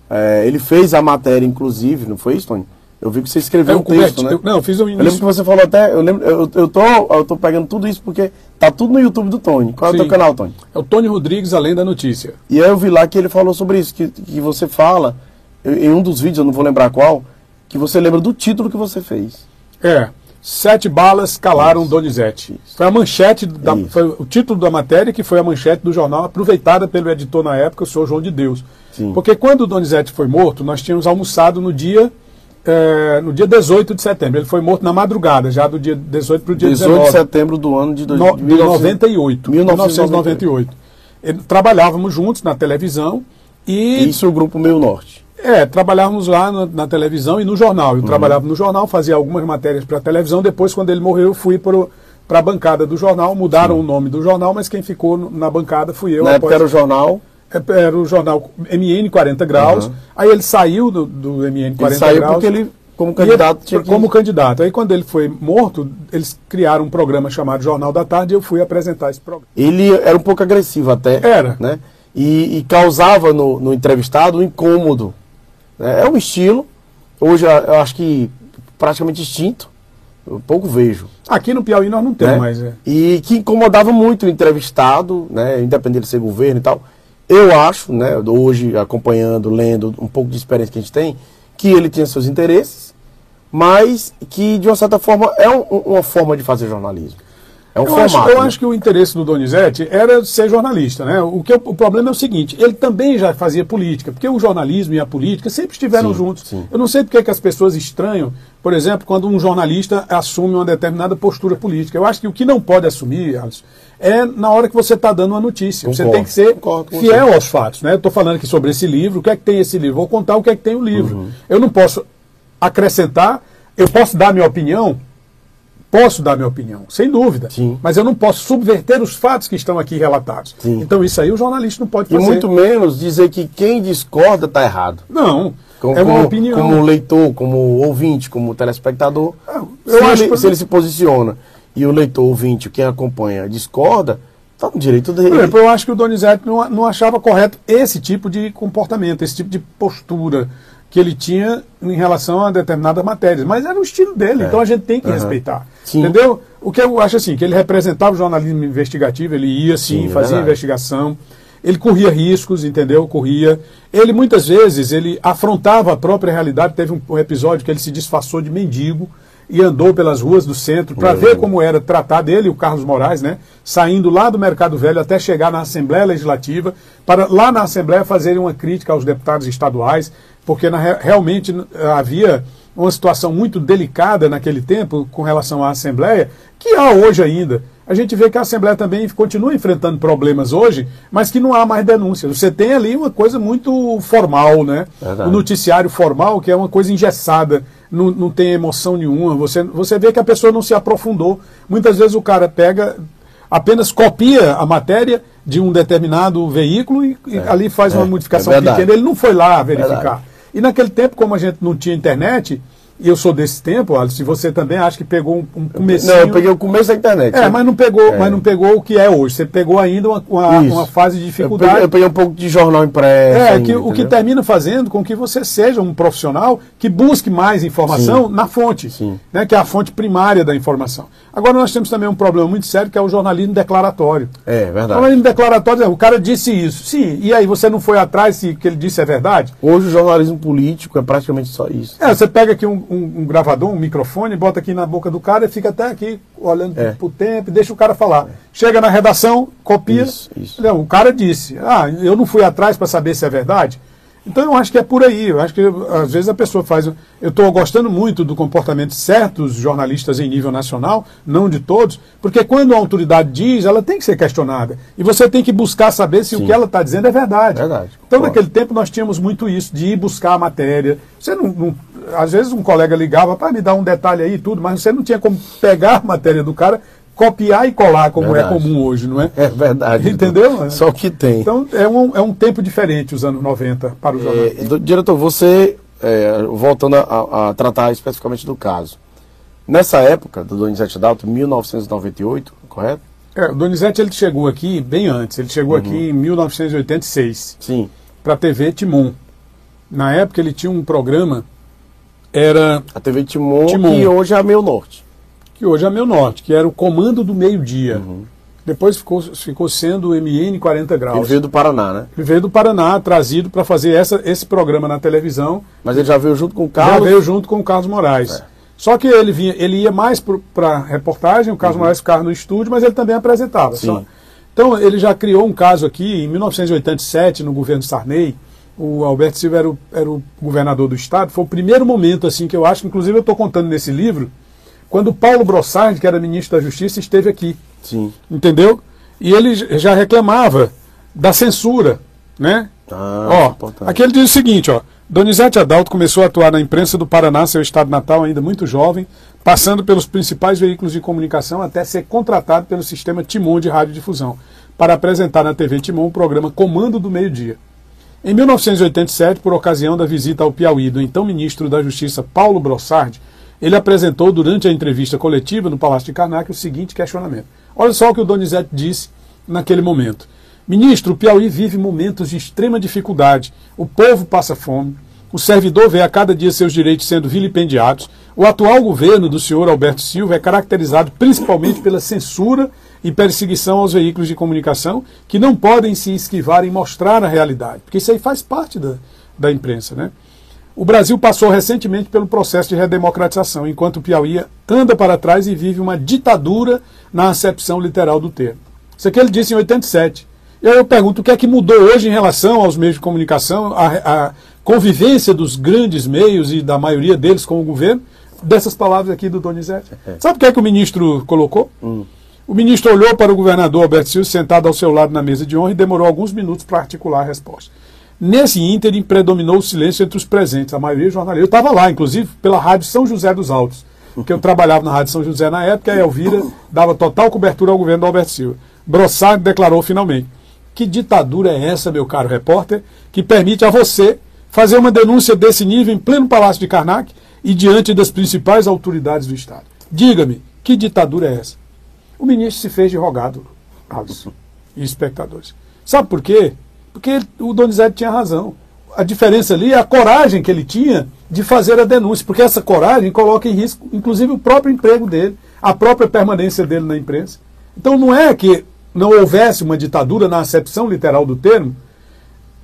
É, ele fez a matéria, inclusive, não foi isso, Tony? Eu vi que você escreveu É, um texto, né? eu- não, eu fiz um Eu lembro início. que você falou até. Eu, lembro, eu, eu, tô, eu tô pegando tudo isso porque tá tudo no YouTube do Tony. Qual é o Sim. teu canal, Tony? É o Tony Rodrigues, além da notícia. E aí eu vi lá que ele falou sobre isso, que, que você fala, em um dos vídeos, eu não vou lembrar qual, que você lembra do título que você fez. É. Sete balas calaram Donizete. Foi a manchete, da, Isso. foi o título da matéria que foi a manchete do jornal, aproveitada pelo editor na época, o senhor João de Deus. Sim. Porque quando o Donizete foi morto, nós tínhamos almoçado no dia, eh, no dia 18 de setembro. Ele foi morto na madrugada, já do dia 18 para o dia 18 19. de setembro do ano de, dois, No, de de 98. 1998. 1998. Ele- trabalhávamos juntos na televisão e Isso o Grupo Meio Norte. É, trabalhávamos lá na, na televisão e no jornal. Eu trabalhava no jornal, fazia algumas matérias para a televisão. Depois, quando ele morreu, eu fui para a bancada do jornal. Mudaram o nome do jornal, mas quem ficou na bancada fui eu. Na época era o jornal, É, era o jornal MN 40 Graus. Uhum. Aí ele saiu do, do MN 40 ele saiu Graus. porque ele, como candidato, ele- tinha que... como candidato. Aí quando ele foi morto, eles criaram um programa chamado Jornal da Tarde e eu fui apresentar esse programa. Ele era um pouco agressivo até. Era. Né? E, e causava no, no entrevistado um incômodo. Né? É um estilo, hoje eu acho que praticamente extinto, eu pouco vejo. Aqui no Piauí nós não temos né? mais. É. E que incomodava muito o entrevistado, né? independente de ser governo e tal. Eu acho, né, hoje acompanhando, lendo um pouco de experiência que a gente tem, que ele tinha seus interesses, mas que de uma certa forma é um- uma forma de fazer jornalismo. É um eu, formato. acho, eu né? acho que o interesse do Donizete era ser jornalista, né? O, que, o problema é o seguinte, ele também já fazia política, porque o jornalismo e a política sempre estiveram Sim, juntos. sim. Eu não sei porque que as pessoas estranham, por exemplo, quando um jornalista assume uma determinada postura política. Eu acho que o que não pode assumir, Alisson, é na hora que você está dando uma notícia. você Concordo, tem que ser concordo fiel você. aos fatos. Né? Eu estou falando aqui sobre esse livro, o que é que tem esse livro? Vou contar o que é que tem o livro. Uhum. Eu não posso acrescentar, eu posso dar minha opinião, Posso dar minha opinião, sem dúvida. Sim. Mas eu não posso subverter os fatos que estão aqui relatados. Sim. Então isso aí o jornalista não pode E fazer. muito menos dizer que quem discorda está errado. Não. Como, é uma opinião. como leitor, como ouvinte, como telespectador. eu se, acho ele, que- se ele se posiciona e o leitor, ouvinte, quem acompanha, discorda, está no direito dele. Por exemplo, eu acho que o Donizete não, não achava correto esse tipo de comportamento, esse tipo de postura que ele tinha em relação a determinadas matérias. Mas era o estilo dele, então a gente tem que Aham. respeitar. Sim. Entendeu? O que eu acho assim, que ele representava o jornalismo investigativo, ele ia sim, Sim, é fazia verdade. investigação, ele corria riscos, entendeu? Corria. Ele muitas vezes ele afrontava a própria realidade. Teve um, um episódio que ele se disfarçou de mendigo e andou pelas ruas do centro para ver como era tratar dele, o Carlos Moraes, né? Saindo lá do Mercado Velho até chegar na Assembleia Legislativa, para lá na Assembleia fazerem uma crítica aos deputados estaduais, porque na, re- realmente havia uma situação muito delicada naquele tempo com relação à Assembleia, que há hoje ainda. A gente vê que a Assembleia também continua enfrentando problemas hoje, mas que não há mais denúncia. Você tem ali uma coisa muito formal, né? Verdade. O noticiário formal, que é uma coisa engessada, não, não tem emoção nenhuma. Você, você vê que a pessoa não se aprofundou. Muitas vezes o cara pega, apenas copia a matéria de um determinado veículo e, e ali faz uma é, modificação é pequena. Ele não foi lá verificar. E naquele tempo, como a gente não tinha internet, e eu sou desse tempo, se você também acha que pegou um, um comecinho... Não, eu peguei o começo da internet. É, né? mas não pegou, É. mas não pegou o que é hoje. Você pegou ainda uma, uma, uma fase de Eu dificuldade. peguei, eu peguei um pouco de jornal impresso. É, ainda, que, o que termina fazendo com que você seja um profissional que busque mais informação Sim. na fonte, Sim. né, que é a fonte primária da informação. Agora nós temos também um problema muito sério que é o jornalismo declaratório. É, O verdade. jornalismo declaratório, o cara disse isso. Sim, e aí você não foi atrás se o que ele disse é verdade? Hoje o jornalismo político é praticamente só isso. É, você pega aqui um, um- um gravador, um microfone, bota aqui na boca do cara e fica até aqui olhando É. pro tempo e deixa o cara falar. Chega na redação, copia. Isso, isso. Não, o cara disse, ah, eu não fui atrás para saber se é verdade. Então eu acho que é por aí. Eu acho que às vezes a pessoa faz. Eu estou gostando muito do comportamento de certos jornalistas em nível nacional, não de todos, porque quando a autoridade diz, ela tem que ser questionada. E você tem que buscar saber se o Sim. que ela está dizendo é verdade. Verdade, Então, concordo. naquele tempo nós tínhamos muito isso, de ir buscar a matéria. Você não, não- às vezes um colega ligava para me dar um detalhe aí e tudo, mas você não tinha como pegar a matéria do cara, copiar e colar, como Verdade. é comum hoje, não é? É verdade. Entendeu? Só o que tem. Então é um, é um tempo diferente os anos 90 para o jornal. É, diretor, você, é, voltando a, a tratar especificamente do caso, nessa época do Donizete Dalto, 1998, correto? É, o Donizete ele chegou aqui bem antes. Ele chegou aqui em 1986 Sim. para a TV Timon. Na época ele tinha um programa, era A TV Timon, Timon. que hoje é a Meio Norte. Que hoje é Meu Norte, que era o Comando do Meio-Dia. Depois ficou, ficou sendo o MN 40 Ele Graus. veio do Paraná, né? Ele veio do Paraná, trazido para fazer essa, esse programa na televisão. Mas ele já veio junto com o Já Carlos. veio junto com o Carlos Moraes. Só que ele, vinha, ele ia mais para reportagem, o Carlos Moraes ficava no estúdio, mas ele também apresentava. Sim. Só- Então ele já criou um caso aqui, em 1987, no governo Sarney, o Alberto Silva era o, era o governador do estado, foi o primeiro momento assim que eu acho, inclusive eu estou contando nesse livro, quando Paulo Brossard, que era ministro da Justiça, esteve aqui Sim. entendeu? E ele já reclamava da censura, né? Ah, ó, importante. aqui ele diz o seguinte, ó. Donizete Adalto começou a atuar na imprensa do Paraná, seu estado natal, ainda muito jovem, passando pelos principais veículos de comunicação até ser contratado pelo sistema Timon de radiodifusão, para apresentar na TV Timon o programa Comando do Meio-Dia. Em 1987, por ocasião da visita ao Piauí do então ministro da Justiça Paulo Brossard, ele apresentou durante a entrevista coletiva no Palácio de Karnak o seguinte questionamento. Olha só o que o Donizete disse naquele momento. Ministro, o Piauí vive momentos de extrema dificuldade. O povo passa fome. O servidor vê a cada dia seus direitos sendo vilipendiados. O atual governo do senhor Alberto Silva é caracterizado principalmente pela censura e perseguição aos veículos de comunicação que não podem se esquivar em mostrar a realidade, porque isso aí faz parte da, da imprensa, né? O Brasil passou recentemente pelo processo de redemocratização, enquanto o Piauí anda para trás e vive uma ditadura na acepção literal do termo. Isso aqui ele disse em 87. E aí eu pergunto o que é que mudou hoje em relação aos meios de comunicação, a, a convivência dos grandes meios e da maioria deles com o governo, dessas palavras aqui do Donizete. Sabe o que é que o ministro colocou? O ministro olhou para o governador Alberto Silva sentado ao seu lado na mesa de honra e demorou alguns minutos para articular a resposta. Nesse ínterim predominou o silêncio entre os presentes, a maioria jornalistas. Eu estava lá, inclusive, pela Rádio São José dos Altos, porque eu trabalhava na Rádio São José na época, e a Elvira dava total cobertura ao governo do Alberto Silva. Brossard declarou finalmente: Que ditadura é essa, meu caro repórter, que permite a você fazer uma denúncia desse nível em pleno Palácio de Karnak e diante das principais autoridades do Estado? Diga-me, que ditadura é essa? O ministro se fez de rogado, Alisson, e espectadores. Sabe por quê? Porque o Donizete tinha razão. A diferença ali é a coragem que ele tinha de fazer a denúncia, porque essa coragem coloca em risco, inclusive, o próprio emprego dele, a própria permanência dele na imprensa. Então não é que não houvesse uma ditadura na acepção literal do termo,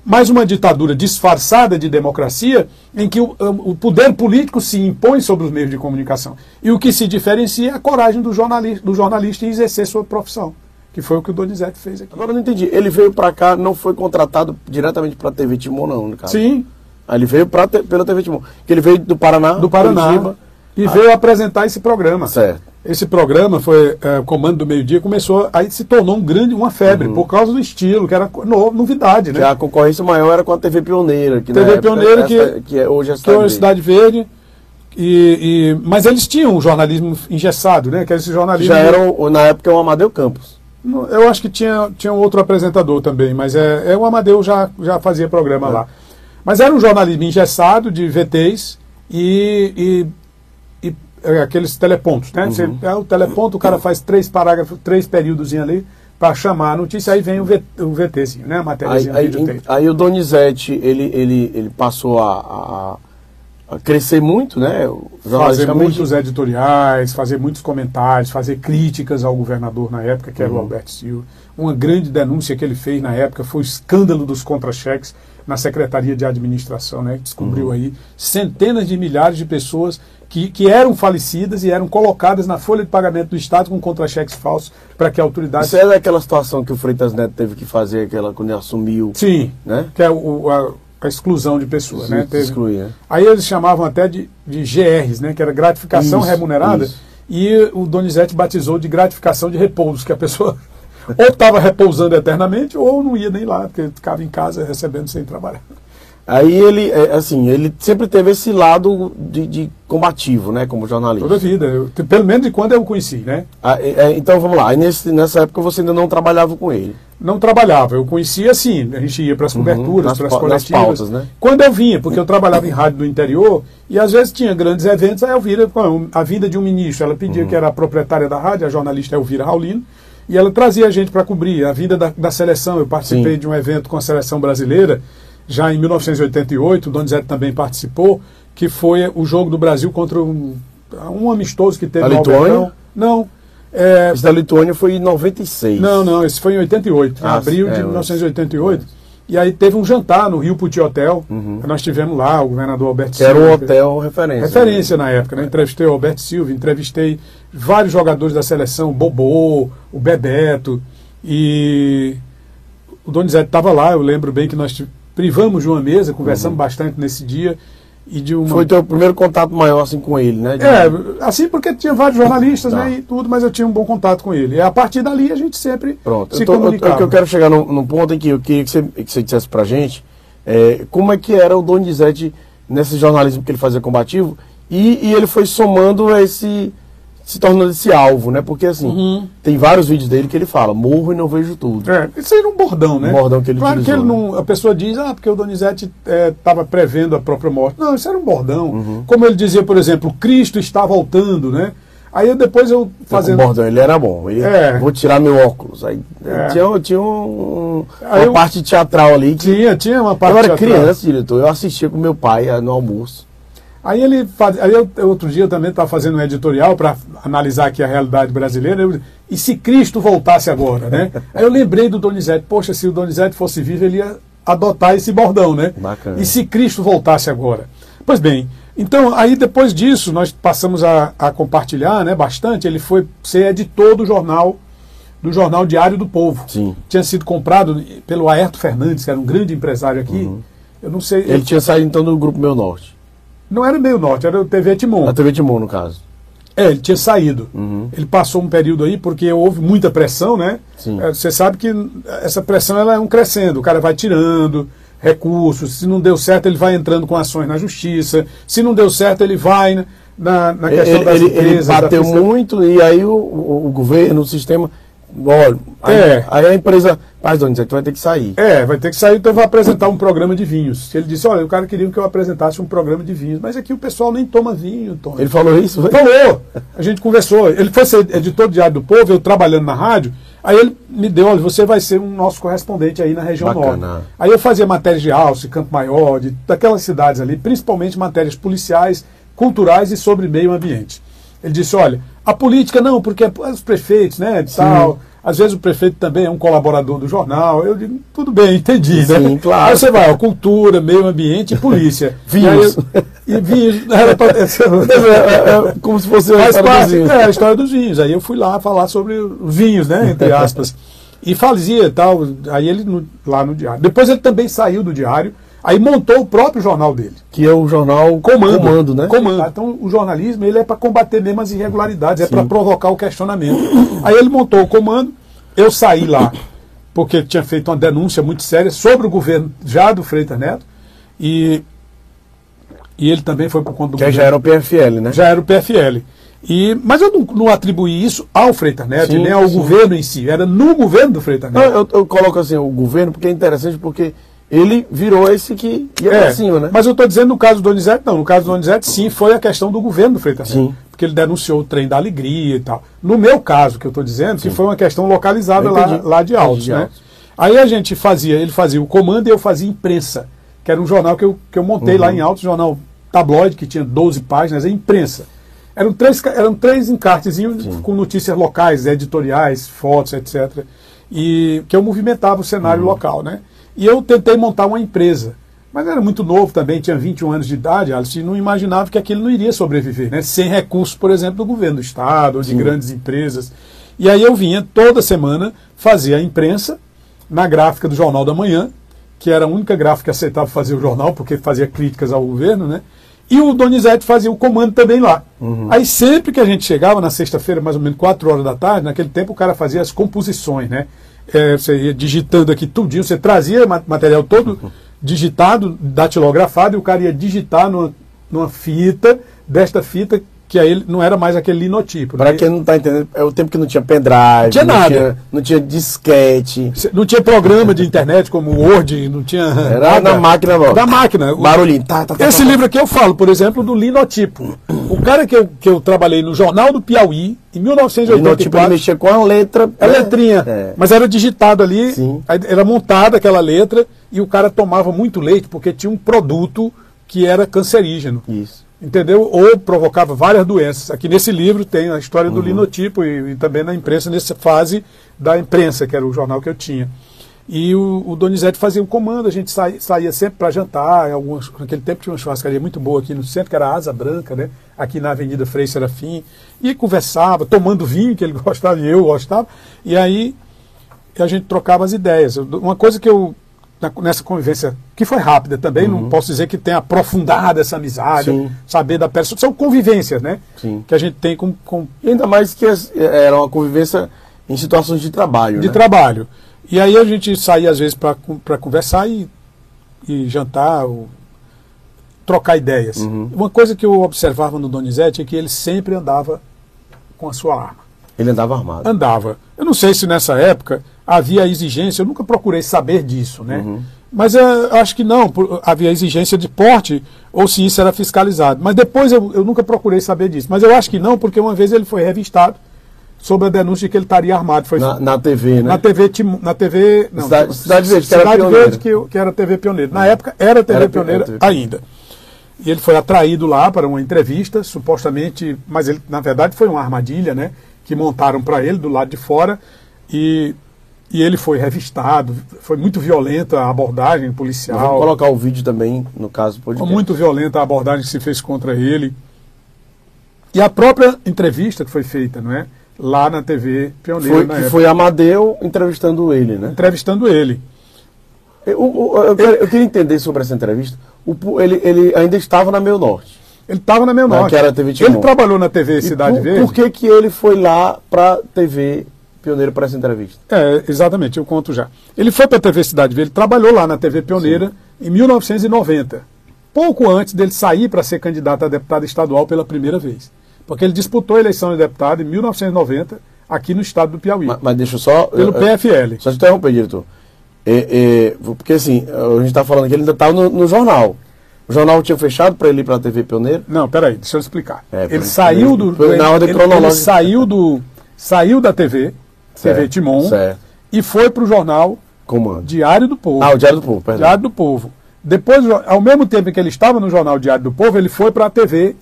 mas uma ditadura disfarçada de democracia em que o, o poder político se impõe sobre os meios de comunicação. E o que se diferencia é a coragem do jornalista, do jornalista em exercer sua profissão, que foi o que o Donizete fez aqui. Agora eu não entendi. Ele veio pra cá, não foi contratado diretamente pra TV Timon, não, no caso. Sim, Aí ele veio pra, te- pela TV Timon. Que ele veio do Paraná. do Paraná. Curitiba. E veio apresentar esse programa. Certo. Esse programa foi é, Comando do Meio Dia, começou, aí se tornou um grande, uma febre, por causa do estilo, que era no- novidade, né? Que a concorrência maior era com a TV Pioneira. Que TV época, Pioneira, que- essa- que é hoje é a que hoje é Cidade Cidade Verde. E, e- mas eles tinham um jornalismo engessado, né? Que era esse Verde. jornalismo. Já era, na época, o Amadeu Campos. Eu acho que tinha, tinha outro apresentador também, mas é, é o Amadeu já, já fazia programa lá. Mas era um jornalismo engessado de VTs e, e, e, é, aqueles telepontos, né? Você, é o teleponto, o cara faz três parágrafos, três períodos ali para chamar a notícia, aí vem o, v, o VTzinho, né? A Aí, matériazinha aí, videotape. aí o Donizete, ele, ele, ele passou a- a crescer muito, né? fazer muitos editoriais, fazer muitos comentários, fazer críticas ao governador na época, que era o Alberto Silva. Uma grande denúncia que ele fez na época foi o escândalo dos contra-cheques na Secretaria de Administração, né? que Descobriu aí centenas de milhares de pessoas que, que eram falecidas e eram colocadas na folha de pagamento do Estado com contra-cheques falsos para que a autoridade... Isso é daquela situação que o Freitas Neto teve que fazer, aquela quando ele assumiu. Sim, Né? que é o, a, a exclusão de pessoas, né? Teve- Excluir, né? Aí eles chamavam até de, de GRs, né? Que era gratificação Isso, remunerada. isso. E o Donizete batizou de gratificação de repouso, que a pessoa [laughs] ou estava repousando eternamente ou não ia nem lá, porque ficava em casa recebendo sem trabalhar. Aí ele, é, assim, ele sempre teve esse lado de, de combativo, né? Como jornalista. Toda vida. Eu- pelo menos de quando eu o conheci, né? Ah, é, é, então vamos lá. Aí nesse, nessa época você ainda não trabalhava com ele. Não trabalhava, eu conhecia assim, a gente ia para as coberturas, Uhum. para as coletivas. pautas, né? Quando eu vinha, porque eu trabalhava em rádio do interior, e às vezes tinha grandes eventos, a Elvira, a vinda de um ministro, ela pedia Uhum. que era a proprietária da rádio, a jornalista Elvira Raulino, E ela trazia a gente para cobrir a vida da, da seleção. Eu participei Sim. de um evento com a seleção brasileira, já em 1988, o Donizete também participou, que foi o jogo do Brasil contra um, um amistoso que teve A Lituânia? Não. É, Esse da Lituânia foi em 96. não, não, esse foi em 88, em Ah, abril é, de mas- 1988. E aí teve um jantar no Rio Puti Hotel, que nós tivemos lá, o governador Alberto Uhum. Que era um Silva. hotel referência. Referência na época, né? Entrevistei o Alberto Silva, entrevistei vários jogadores da seleção, o Bobô, o Bebeto, e o Donizete estava lá, eu lembro bem que nós privamos de uma mesa, conversamos bastante nesse dia, e de uma... Uhum. Foi teu primeiro contato maior assim com ele, né? De- É, assim porque tinha vários jornalistas, Tá. né, e tudo, mas eu tinha um bom contato com ele. E a partir dali a gente sempre Pronto. se eu, tô, eu, comunicava. eu, que eu quero chegar num, num ponto em que eu queria que você, que você dissesse pra gente é, como é que era o Donizete nesse jornalismo que ele fazia combativo e, e ele foi somando esse se tornando esse alvo, né? Porque assim, Uhum. tem vários vídeos dele que ele fala, morro e não vejo tudo. É, isso era um bordão, né? Um bordão que ele Claro que ele utilizou, né? não, a pessoa diz, ah, porque o Donizete estava prevendo a própria morte. Não, isso era um bordão. Uhum. Como ele dizia, por exemplo, Cristo está voltando, né? Aí eu, depois eu Fazendo... O bordão, ele era bom. Ele, É. Vou tirar meu óculos. Aí É. tinha, tinha um- Aí uma eu- parte teatral ali que Tinha, tinha uma parte eu era teatral. criança, diretor. Eu assistia com meu pai ah, no almoço. Aí ele faz, aí eu, outro dia eu também estava fazendo um editorial para analisar aqui a realidade brasileira. eu- e se Cristo voltasse agora, né? Aí eu lembrei do Donizete. Poxa, se o Donizete fosse vivo, ele ia adotar esse bordão, né? Bacana. E se Cristo voltasse agora? Pois bem, então aí depois disso nós passamos a, a compartilhar, né? Bastante. Ele foi ser editor do jornal do jornal Diário do Povo. Sim. Tinha sido comprado pelo Aerto Fernandes, que era um grande empresário aqui. Eu não sei. Uhum. Ele tinha saído então do grupo Meu Norte. Não era meio norte, era o TV Timon. Na TV Timon, no caso. É, ele tinha saído. Uhum. Ele passou um período aí porque houve muita pressão, né? Sim. É, Você sabe que essa pressão ela é um crescendo. O cara vai tirando recursos. Se não deu certo, ele vai entrando com ações na justiça. Se não deu certo, ele vai na, na questão Ele, das ele, ele empresas. da bateu muito e aí o, o, o governo, o sistema. Olha, É. aí a empresa. Mas, Donizete, tu vai ter que sair. É, vai ter que sair, então eu vou apresentar um programa de vinhos. Ele disse, olha, o cara queria que eu apresentasse um programa de vinhos, mas aqui o pessoal nem toma vinho, Tony. Ele falou isso? Foi? Falou! A gente conversou. Ele foi ser editor do Diário do Povo, eu trabalhando na rádio. Aí ele me deu, olha, você vai ser um nosso correspondente aí na região Bacana. norte. Aí eu fazia matérias de Alce, Campo Maior, de, daquelas cidades ali, principalmente matérias policiais, culturais e sobre meio ambiente. Ele disse, olha, a política não, porque é os prefeitos, né, de tal. Às vezes o prefeito também é um colaborador do jornal. Eu digo, tudo bem, entendi, né? Sim, claro. Aí você vai, ó, cultura, meio ambiente e polícia. [laughs] Vinhos. E, eu- e vinhos. Era pra- É, é, é como se fosse Faz história dos parte, vinhos. é, a história dos vinhos. Aí eu fui lá falar sobre os vinhos, né? Entre aspas. E fazia tal. Aí ele no- lá no diário. Depois ele também saiu do diário, aí montou o próprio jornal dele. Que é o jornal Comando. Comando né? Comando. Então o jornalismo ele é para combater mesmo as irregularidades, é para provocar o questionamento. Aí ele montou o comando, eu saí lá, porque tinha feito uma denúncia muito séria sobre o governo já do Freitas Neto. E, e ele também foi por conta do Que governo já era o PFL, né? já era o PFL. E, mas eu não, não atribuí isso ao Freitas Neto, Sim, nem ao sim. governo em si, era no governo do Freitas Neto. eu, eu coloco assim, o governo, porque é interessante, porque ele virou esse que ia pra cima, né? Mas eu estou dizendo no caso do Donizete, não. No caso do Donizete, sim, foi a questão do governo do Freitas Sim. Porque ele denunciou o trem da alegria e tal. No meu caso, que eu estou dizendo, que foi uma questão localizada lá, lá de Altos, né? Altos. Aí a gente fazia, ele fazia o comando e eu fazia imprensa, que era um jornal que eu, que eu montei Uhum. lá em Altos, jornal tabloide, que tinha 12 páginas, é imprensa. Eram três, eram três encartezinhos com notícias locais, editoriais, fotos, etc. E que eu movimentava o cenário Uhum. local, né? E eu tentei montar uma empresa. Mas era muito novo também, tinha 21 anos de idade, Alice, e não imaginava que aquilo não iria sobreviver, né? Sem recursos, por exemplo, do governo do Estado ou de grandes empresas. E aí eu vinha toda semana fazer a imprensa na gráfica do Jornal da Manhã, que era a única gráfica que aceitava fazer o jornal, porque fazia críticas ao governo, né? E o Donizete fazia o comando também lá. Aí sempre que a gente chegava, na sexta-feira, mais ou menos 4 horas da tarde, naquele tempo o cara fazia as composições, né? É, você ia digitando aqui tudinho, você trazia ma- material todo digitado, datilografado, e o cara ia digitar numa, numa fita, desta fita que aí não era mais aquele linotipo. Para né? quem não tá entendendo, é o tempo que não tinha pendrive, Tinha não, nada. Tinha, não tinha disquete. Não tinha programa de internet como o Word, não tinha. Era na máquina, ó. Da máquina. Barulhinho. Tá, tá, tá, Esse tá, tá. livro aqui eu falo, por exemplo, do linotipo. O cara que eu, que eu trabalhei no Jornal do Piauí, em Ele não, tipo, ele 1984. mexia com a letra. É né? letrinha, É. mas era digitado ali, Sim. era montada aquela letra e o cara tomava muito leite porque tinha um produto que era cancerígeno. Isso. Entendeu? Ou provocava várias doenças. Aqui nesse livro tem a história Uhum. do linotipo e, e também na imprensa, nessa fase da imprensa, que era o jornal que eu tinha. E o, o Donizete fazia um comando, a gente saía, saía sempre para jantar. Algumas, naquele tempo tinha uma churrascaria muito boa aqui no centro, que era a Asa Branca, né? aqui na Avenida Frei Serafim. E conversava, tomando vinho, que ele [laughs] gostava e eu gostava. E aí a gente trocava as ideias. Uma coisa que eu, nessa convivência, que foi rápida também, não posso dizer que tenha aprofundado essa amizade, Uhum. Sim. saber da pessoa. São convivências, né? Sim. Que a gente tem com, com ainda mais que as- era uma convivência em situações de trabalho, de né? trabalho. E aí a gente saía às vezes para conversar e, e jantar, ou trocar ideias. Uhum. Uma coisa que eu observava no Donizete é que ele sempre andava com a sua arma. Ele andava armado. andava. Eu não sei se nessa época havia exigência, eu nunca procurei saber disso, né? Uhum. Mas eh, eu acho que não, havia exigência de porte ou se isso era fiscalizado. Mas depois eu, eu nunca procurei saber disso. Mas eu acho que não, porque uma vez ele foi revistado sobre a denúncia de que ele estaria armado. Foi Na, na TV, né? na TV, na TV não, Cidade- Cidade Verde, que era Cidade pioneira. Verde, que, que era TV Pioneiro. Na época era TV Era- Pioneira era TV Pioneira. ainda. E ele foi atraído lá para uma entrevista, supostamente, mas ele na verdade foi uma armadilha, né? Que montaram para ele do lado de fora e, e ele foi revistado. Foi muito violenta a abordagem policial. Vamos colocar o vídeo também, no caso do Foi muito violenta a abordagem que se fez contra ele. E a própria entrevista que foi feita, não é? Lá na TV Pioneiro, Foi, na que época, foi Amadeu entrevistando ele, né? entrevistando ele. Eu, eu- eu quero- eu queria entender sobre essa entrevista. O ele, ele ainda estava na Meio Norte. Ele estava na Meu Na Norte. que era a TV Timon. Ele trabalhou na TV E Cidade por, Verde. por que, que ele foi lá para TV Pioneiro para essa entrevista? É, exatamente, eu conto já. Ele foi para a TV Cidade Verde, trabalhou lá na TV Pioneira em 1990. Pouco antes dele sair para ser candidato a deputado estadual pela primeira vez. Porque ele disputou a eleição de deputado em 1990 aqui no estado do Piauí, Mas, mas deixa eu só. pelo eu- eu- PFL. Só te interromper, diretor. É, é, porque assim, a gente está falando que ele ainda estava no, no jornal. O jornal tinha fechado para ele ir para a TV Pioneiro. Não, peraí, deixa eu explicar. É, ele saiu do, ele, cronológica. ele saiu do saiu da TV, TV Certo, Timon, certo. e foi para o jornal Comando. Diário do Povo. Ah, o Diário do Povo, perdão. Diário do Povo. Depois, ao mesmo tempo em que ele estava no jornal Diário do Povo, ele foi para a TV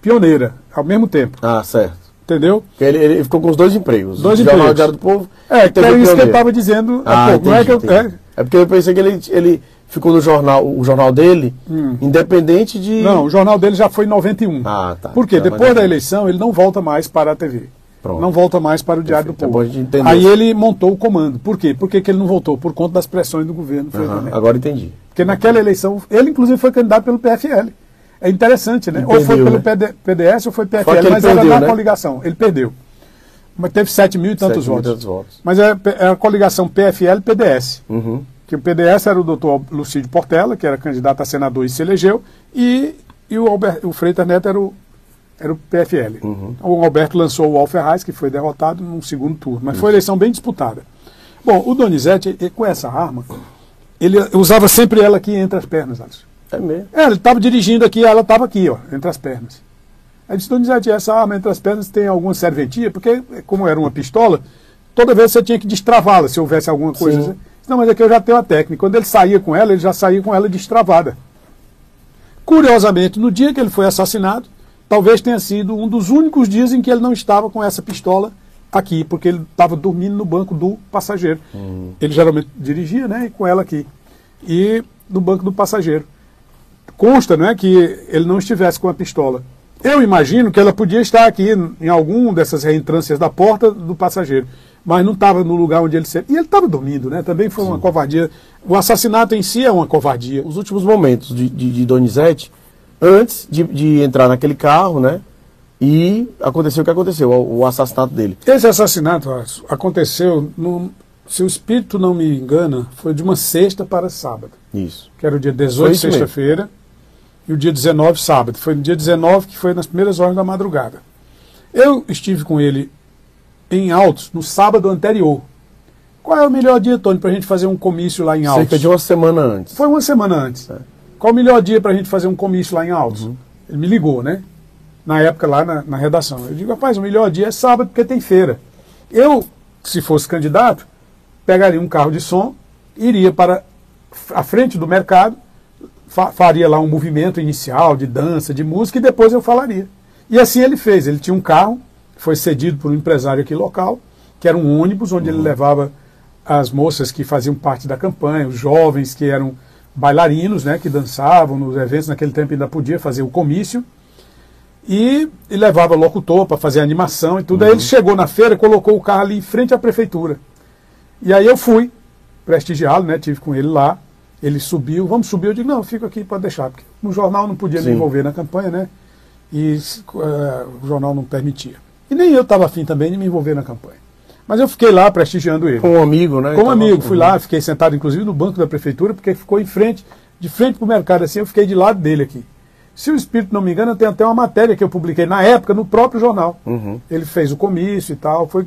Pioneira, ao mesmo tempo. Ah, certo. Entendeu? Porque Ele, ele ficou com os dois empregos. Dois o Jornal empregos. Diário do Povo É, que TV era isso que eu estava dizendo há Ah, pouco. É, entendi, que eu, entendi. É porque eu pensei que ele, ele ficou no jornal, o jornal dele, independente de. é- não, o jornal dele já foi em 91. Ah, tá. Por quê? Tá, Depois da eleição, ele não volta mais para a TV. Pronto. Não volta mais para o Diário Perfeito, do Povo. Aí ele montou o comando. Por quê? Por que, que ele não voltou? Por conta das pressões do governo. Henrique. agora entendi. Porque naquela eleição, ele inclusive foi candidato pelo PFL. É interessante, né? Ou foi pelo né? PD PDS ou foi PFL, mas era perdeu, na né? coligação. Ele perdeu. Mas teve 7 mil e tantos e votos. tantos votos. Mas é, é a coligação PFL-PDS. Uhum. Que o PDS era o doutor Lucídio Portela, que era candidato a senador e se elegeu, e, e o, Albert, o Freitas Neto era o, era o PFL. Uhum. O Alberto lançou o Alferraz, que foi derrotado num segundo turno. Mas foi uma eleição bem disputada. Bom, o Donizete, com essa arma, ele usava sempre ela aqui entre as pernas, Alisson. É mesmo. É, ele estava dirigindo aqui, ela estava aqui, ó, entre as pernas. Aí disse, Donizete, essa arma entre as pernas tem alguma serventia? Porque, como era uma pistola, toda vez você tinha que destravá-la, se houvesse alguma coisa. Sim. assim. Não, mas aqui eu já tenho a técnica. Quando ele saía com ela, ele já saía com ela destravada. Curiosamente, no dia que ele foi assassinado, talvez tenha sido um dos únicos dias em que ele não estava com essa pistola aqui, porque ele estava dormindo no banco do passageiro. Ele geralmente dirigia, né, e com ela aqui. E no banco do passageiro consta não é, que ele não estivesse com a pistola. Eu imagino que ela podia estar aqui em algum dessas reentrâncias da porta do passageiro, mas não estava no lugar onde ele se... E ele estava dormindo, né? Também foi uma covardia. O assassinato em si é uma covardia. Os últimos momentos de, de, de Donizete, antes de, de entrar naquele carro, né? E aconteceu o que aconteceu, o, o assassinato dele. Esse assassinato aconteceu, no, se o espírito não me engana, foi de uma sexta para sábado, Isso. que era o dia Foi 18, isso mesmo. sexta-feira. e o dia 19, sábado. Foi no dia 19 que foi nas primeiras horas da madrugada. Eu estive com ele em Altos no sábado anterior. Qual é o melhor dia, Tony, para a gente fazer um comício lá em Altos? Cerca de uma semana antes. Foi uma semana antes. Qual o melhor dia para a gente fazer um comício lá em Altos? Ele me ligou, né? Na época lá na, na redação. Eu digo, rapaz, o melhor dia é sábado porque tem feira. Eu, se fosse candidato, pegaria um carro de som, iria para a frente do mercado, fa- faria lá um movimento inicial de dança, de música e depois eu falaria. E assim ele fez. Ele tinha um carro, foi cedido por um empresário aqui local, que era um ônibus onde ele levava as moças que faziam parte da campanha, os jovens que eram bailarinos, né, que dançavam nos eventos, naquele tempo ainda podia fazer o comício, e, e levava locutor para fazer animação e tudo. Aí ele chegou na feira, colocou o carro ali em frente à prefeitura. E aí eu fui prestigiá-lo, né, tive com ele lá, ele subiu, vamos subir, eu digo, não, fico aqui para deixar, porque no jornal não podia Sim. me envolver na campanha, né, e eh, o jornal não permitia. E nem eu estava afim também de me envolver na campanha. Mas eu fiquei lá prestigiando ele. Com um amigo, né? Como Tava- amigo, fui lá, fiquei sentado inclusive no banco da prefeitura, porque ficou em frente, de frente para o mercado assim, eu fiquei de lado dele aqui. Se o espírito não me engana, tem até uma matéria que eu publiquei na época no próprio jornal. Uhum. Ele fez o comício e tal, foi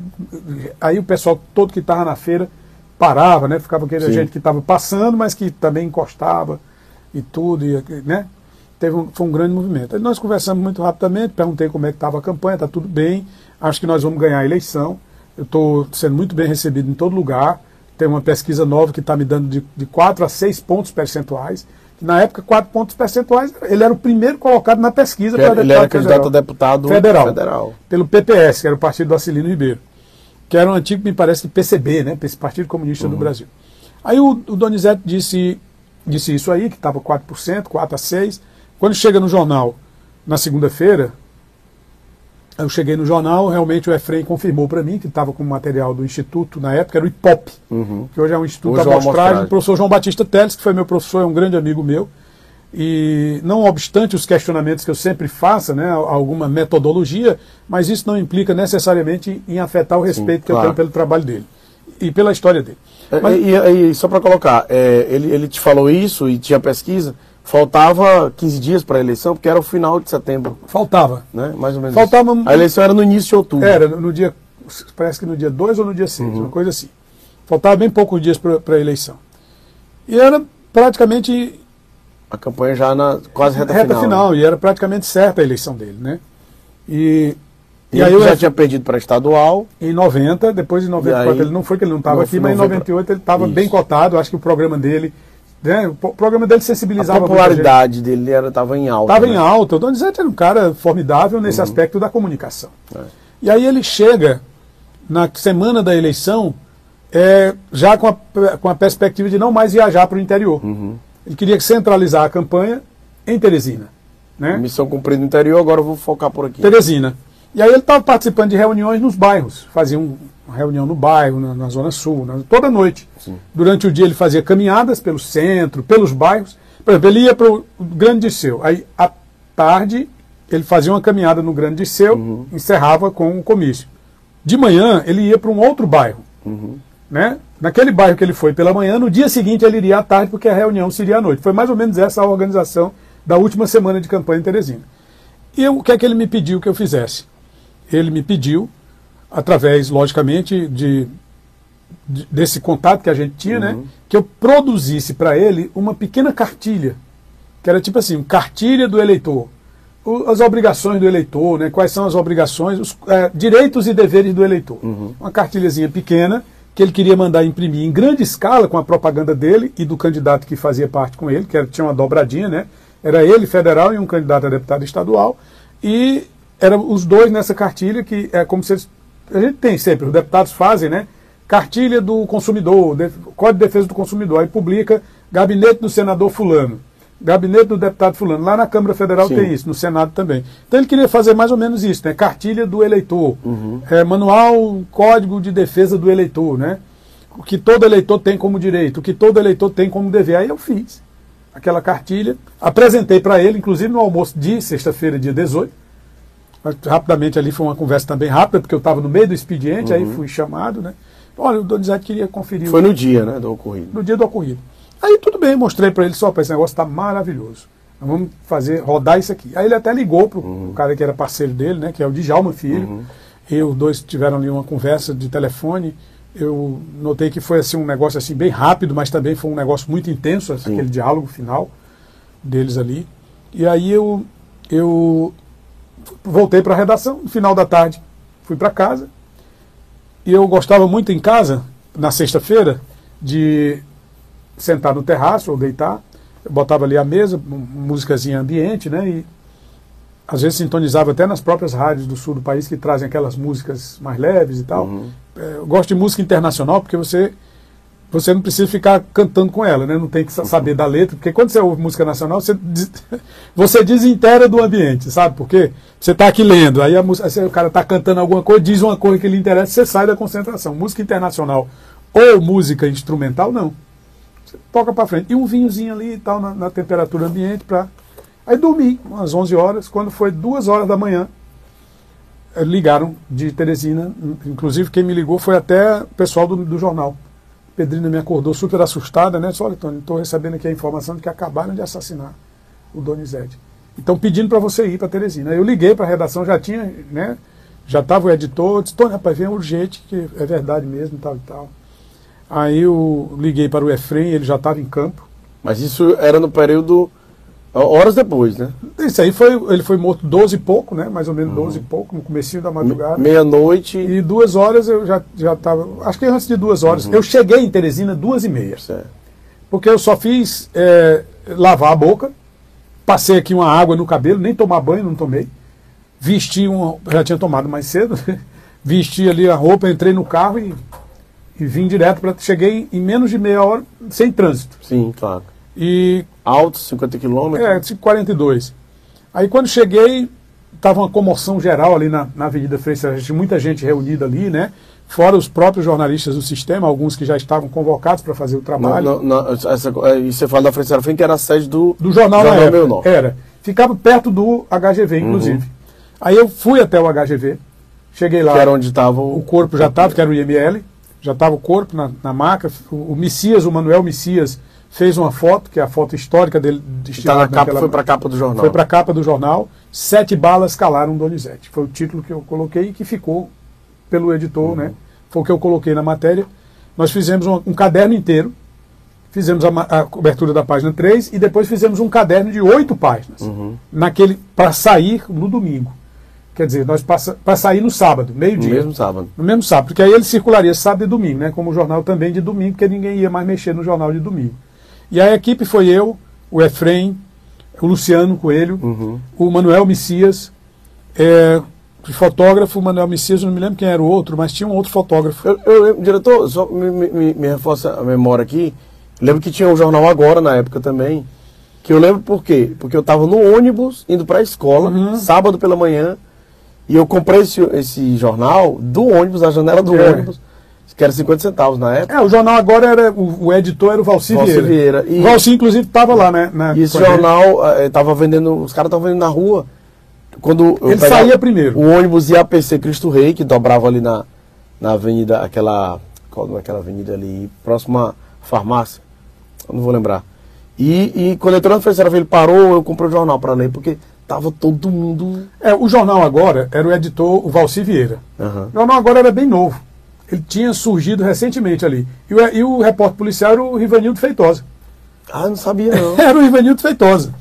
aí o pessoal todo que estava na feira parava, né? Ficava aquele Sim. gente que estava passando, mas que também encostava e tudo, e, né? Teve um, foi um grande movimento. Aí nós conversamos muito rapidamente, perguntei como é que estava a campanha, está tudo bem, acho que nós vamos ganhar a eleição. Eu estou sendo muito bem recebido em todo lugar. Tem uma pesquisa nova que está me dando de, de 4 a 6 pontos percentuais. Na época, 4 pontos percentuais, ele era o primeiro colocado na pesquisa Ele era, ele era candidato a deputado Federal. federal. pelo PPS, que era o partido do Acilino Ribeiro, que era um antigo, me parece, PCB, né, esse Partido Comunista Uhum. do Brasil. Aí o, o Donizete disse, disse isso aí, que estava 4%, 4 a 6. Quando chega no jornal, na segunda-feira, eu cheguei no jornal, realmente o Efrem confirmou para mim que estava com o material do Instituto, na época era o IPOP, que hoje é um Instituto Hoje é Amostragem, do professor João Batista Teles, que foi meu professor, é um grande amigo meu. E não obstante os questionamentos que eu sempre faça, né, alguma metodologia, mas isso não implica necessariamente em afetar o respeito que eu tenho pelo trabalho dele e pela história dele. É, Mas- E, e- e só para colocar, é, ele, ele te falou isso e tinha pesquisa, faltava 15 dias para a eleição, porque era o final de setembro, faltava. né? Mais ou menos. Faltava isso. A eleição era no início de outubro. Era no dia, parece que no dia 2 ou no dia 6, Uhum. uma coisa assim. Faltava bem poucos dias para a eleição. E era praticamente A campanha já na quase reta, reta final. final, né? e era praticamente certa a eleição dele, né? E, E, e aí ele eu já tinha perdido para estadual. Em 90, depois em 94 E aí, ele não foi que ele não estava aqui, mas em não foi pra- 98 ele estava bem cotado. Acho que o programa dele, né, o pro- programa dele A sensibilizava muita popularidade dele estava em alta. Estava né? em alta. O Donizete era um cara formidável nesse aspecto da comunicação. E aí ele chega na semana da eleição é, já com a, com a perspectiva de não mais viajar para o interior. Ele queria centralizar a campanha em Teresina. Né? Missão cumprida no interior, agora eu vou focar por aqui. Teresina. E aí ele estava participando de reuniões nos bairros. Fazia um- uma reunião no bairro, na, na Zona Sul, na- toda noite. Durante o dia ele fazia caminhadas pelo centro, pelos bairros. Por exemplo, ele ia para o Grande Disseu. Aí, à tarde, ele fazia uma caminhada no Grande Disseu, encerrava com um comício. De manhã, ele ia para um outro bairro. Né? Naquele bairro que ele foi pela manhã, no dia seguinte ele iria à tarde, porque a reunião seria à noite. Foi mais ou menos essa a organização da última semana de campanha em Teresina. E eu- o que é que ele me pediu que eu fizesse? Ele me pediu, através, logicamente, de, de- desse contato que a gente tinha, né, que eu produzisse para ele uma pequena cartilha, que era tipo assim, cartilha do eleitor. O- as obrigações do eleitor, né, quais são as obrigações, os eh, direitos e deveres do eleitor. Uma cartilhazinha pequena que ele queria mandar imprimir em grande escala com a propaganda dele e do candidato que fazia parte com ele, que era, tinha uma dobradinha, né? Era ele federal e um candidato a deputado estadual. E eram os dois nessa cartilha que é como se eles, a gente tem sempre, os deputados fazem, né? Cartilha do consumidor, de- Código de Defesa do Consumidor, aí publica Gabinete do Senador Fulano, Gabinete do Deputado Fulano. Lá na Câmara Federal Sim. tem isso, no Senado também. Então ele queria fazer mais ou menos isso, né? Cartilha do eleitor, é, manual Código de Defesa do Eleitor, né? O que todo eleitor tem como direito, o que todo eleitor tem como dever. Aí eu fiz aquela cartilha, apresentei para ele, inclusive no almoço de sexta-feira, dia 18. Rapidamente ali foi uma conversa também rápida, porque eu estava no meio do expediente, aí fui chamado, né? Olha, o Donizete queria conferir o- Foi no dia, né, do ocorrido. no dia do ocorrido. Aí tudo bem, mostrei para ele só, para esse negócio está maravilhoso. Vamos fazer, rodar isso aqui. Aí ele até ligou pro uhum. cara que era parceiro dele, né? Que é o Djalma Filho. Uhum. E os dois tiveram ali uma conversa de telefone. Eu notei que foi assim um negócio assim bem rápido, mas também foi um negócio muito intenso, Sim. aquele diálogo final deles ali. E aí eu, eu voltei para a redação no final da tarde. Fui para casa. E eu gostava muito em casa, na sexta-feira, de sentar no terraço ou deitar. Eu botava ali a mesa, músicazinha ambiente, né? E às vezes sintonizava até nas próprias rádios do sul do país que trazem aquelas músicas mais leves e tal. Uhum. É, eu gosto de música internacional porque você você não precisa ficar cantando com ela, né? Não tem que saber da letra, porque quando você ouve música nacional, você, [laughs] você desintegra do ambiente, sabe por quê? Você está aqui lendo, aí, música, aí o cara está cantando alguma coisa, diz uma coisa que lhe interessa, você sai da concentração. Música internacional ou música instrumental, não. Você toca para frente. E um vinhozinho ali e tal, na, na temperatura ambiente, para. Aí dormi, umas 11 horas, quando foi duas horas da manhã, eh, ligaram de Teresina, inclusive quem me ligou foi até o pessoal do, do jornal Pedrina me acordou super assustada, né? Disse, olha, Tony, estou recebendo aqui a informação de que acabaram de assassinar o Donizete. Então, pedindo para você ir para Teresina. Eu liguei para a redação, já tinha, né? Já estava o editor, disse, Tony, rapaz, vem urgente, que é verdade mesmo, tal e tal. Aí eu liguei para o Efrem, ele já estava em campo. Mas isso era no período Horas depois, né? Isso aí foi, ele foi morto 12 e pouco, né? Mais ou menos 12 uhum. e pouco, no começo da madrugada. Meia-noite. E duas horas eu já estava. Acho que antes de duas horas. Uhum. Eu cheguei em Teresina duas e meia. Certo. Porque eu só fiz é, lavar a boca, passei aqui uma água no cabelo, nem tomar banho, não tomei. Vesti uma. Já tinha tomado mais cedo, [laughs] vesti ali a roupa, entrei no carro e, e vim direto para. Cheguei em menos de meia hora, sem trânsito. Sim, claro. E Alto, 50 quilômetros? É, 42. Aí quando cheguei, estava uma comoção geral ali na, na Avenida Frei muita gente reunida ali, né? Fora os próprios jornalistas do sistema, alguns que já estavam convocados para fazer o trabalho. Não, não, essa, é, e você fala da Frei Serafim, que era a sede do, do Jornal, jornal na época, Norte. Era. Ficava perto do HGV, inclusive. Uhum. Aí eu fui até o HGV, cheguei lá. Que era onde estava o... o corpo já estava, que era o IML, já estava o corpo na, na maca. O, o Messias, o Manuel Messias, fez uma foto, que é a foto histórica dele. Está na capa, naquela, foi para a capa do jornal. Foi para a capa do jornal. Sete balas calaram Donizete. Foi o título que eu coloquei e que ficou pelo editor, uhum. né? Foi o que eu coloquei na matéria. Nós fizemos um, um caderno inteiro, fizemos a, a, cobertura da página 3 e depois fizemos um caderno de oito páginas. Uhum. Naquele para sair no domingo. Quer dizer, nós para sair no sábado, meio-dia. No mesmo sábado. No mesmo sábado, porque aí ele circularia sábado e domingo, né? Como o jornal também de domingo, porque ninguém ia mais mexer no jornal de domingo. E a equipe foi eu, o Efrem, o Luciano Coelho, uhum. o Manuel Messias, é, fotógrafo, o Manuel Messias, eu não me lembro quem era o outro, mas tinha um outro fotógrafo. Eu, eu diretor, só me, me, me, reforça a memória aqui. lembro que tinha um jornal agora na época também. Que eu lembro por quê? Porque eu estava no ônibus indo para a escola, uhum. sábado pela manhã, e eu comprei esse, esse jornal do ônibus, a janela do é. ônibus que era 50 centavos na época. É, o jornal agora era. O, o editor era o Valci, Valci Vieira. Vieira. E, o Valci, inclusive, estava lá, né? e esse jornal estava eh, vendendo. Os caras estavam vendendo na rua. Quando Ele saía primeiro. O ônibus ia PC Cristo Rei, que dobrava ali na, na avenida, aquela. Qual é aquela avenida ali? Próxima farmácia. Eu não vou lembrar. E, e quando eu entrou na terceira ele parou, eu comprei o jornal para ler, porque tava todo mundo. É, o jornal agora era o editor, o Valci Vieira. Uhum. O jornal agora era bem novo ele tinha surgido recentemente ali. E o, e o repórter policial era o Rivanildo Feitosa. Ah, não sabia não. [laughs] era o Rivanildo Feitosa.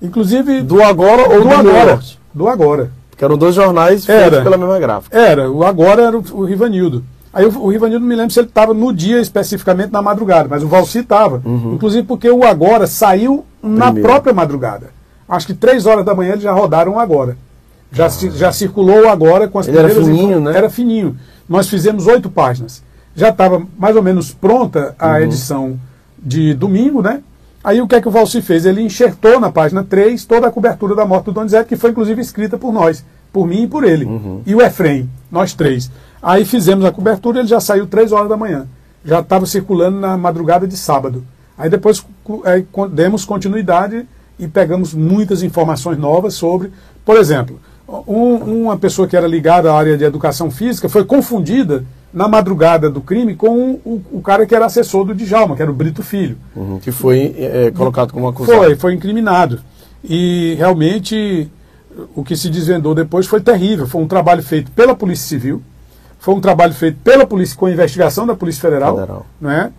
Inclusive. Do agora ou do, do agora? Norte? Do agora. Porque eram dois jornais era, feitos pela mesma gráfica. Era, o agora era o, o Rivanildo. Aí o, o Rivanildo me lembro se ele estava no dia especificamente na madrugada, mas o Valci estava. Uhum. Inclusive porque o agora saiu na Primeiro. própria madrugada. Acho que três horas da manhã eles já rodaram o agora. Já, já circulou agora com as ele primeiras. Era fininho, né? Era fininho. Nós fizemos oito páginas. Já estava mais ou menos pronta a uhum. edição de domingo, né? Aí o que é que o Valci fez? Ele enxertou na página 3 toda a cobertura da morte do Donizete, que foi inclusive escrita por nós, por mim e por ele. Uhum. E o Efrem, nós três. Aí fizemos a cobertura, ele já saiu três horas da manhã. Já estava circulando na madrugada de sábado. Aí depois é, demos continuidade e pegamos muitas informações novas sobre, por exemplo, um, uma pessoa que era ligada à área de educação física foi confundida na madrugada do crime com o, o cara que era assessor do Djalma, que era o Brito Filho. Uhum, que foi é, colocado como acusado. Foi, foi incriminado. E realmente o que se desvendou depois foi terrível. Foi um trabalho feito pela Polícia Civil, foi um trabalho feito pela polícia com a investigação da Polícia Federal, Federal. não é?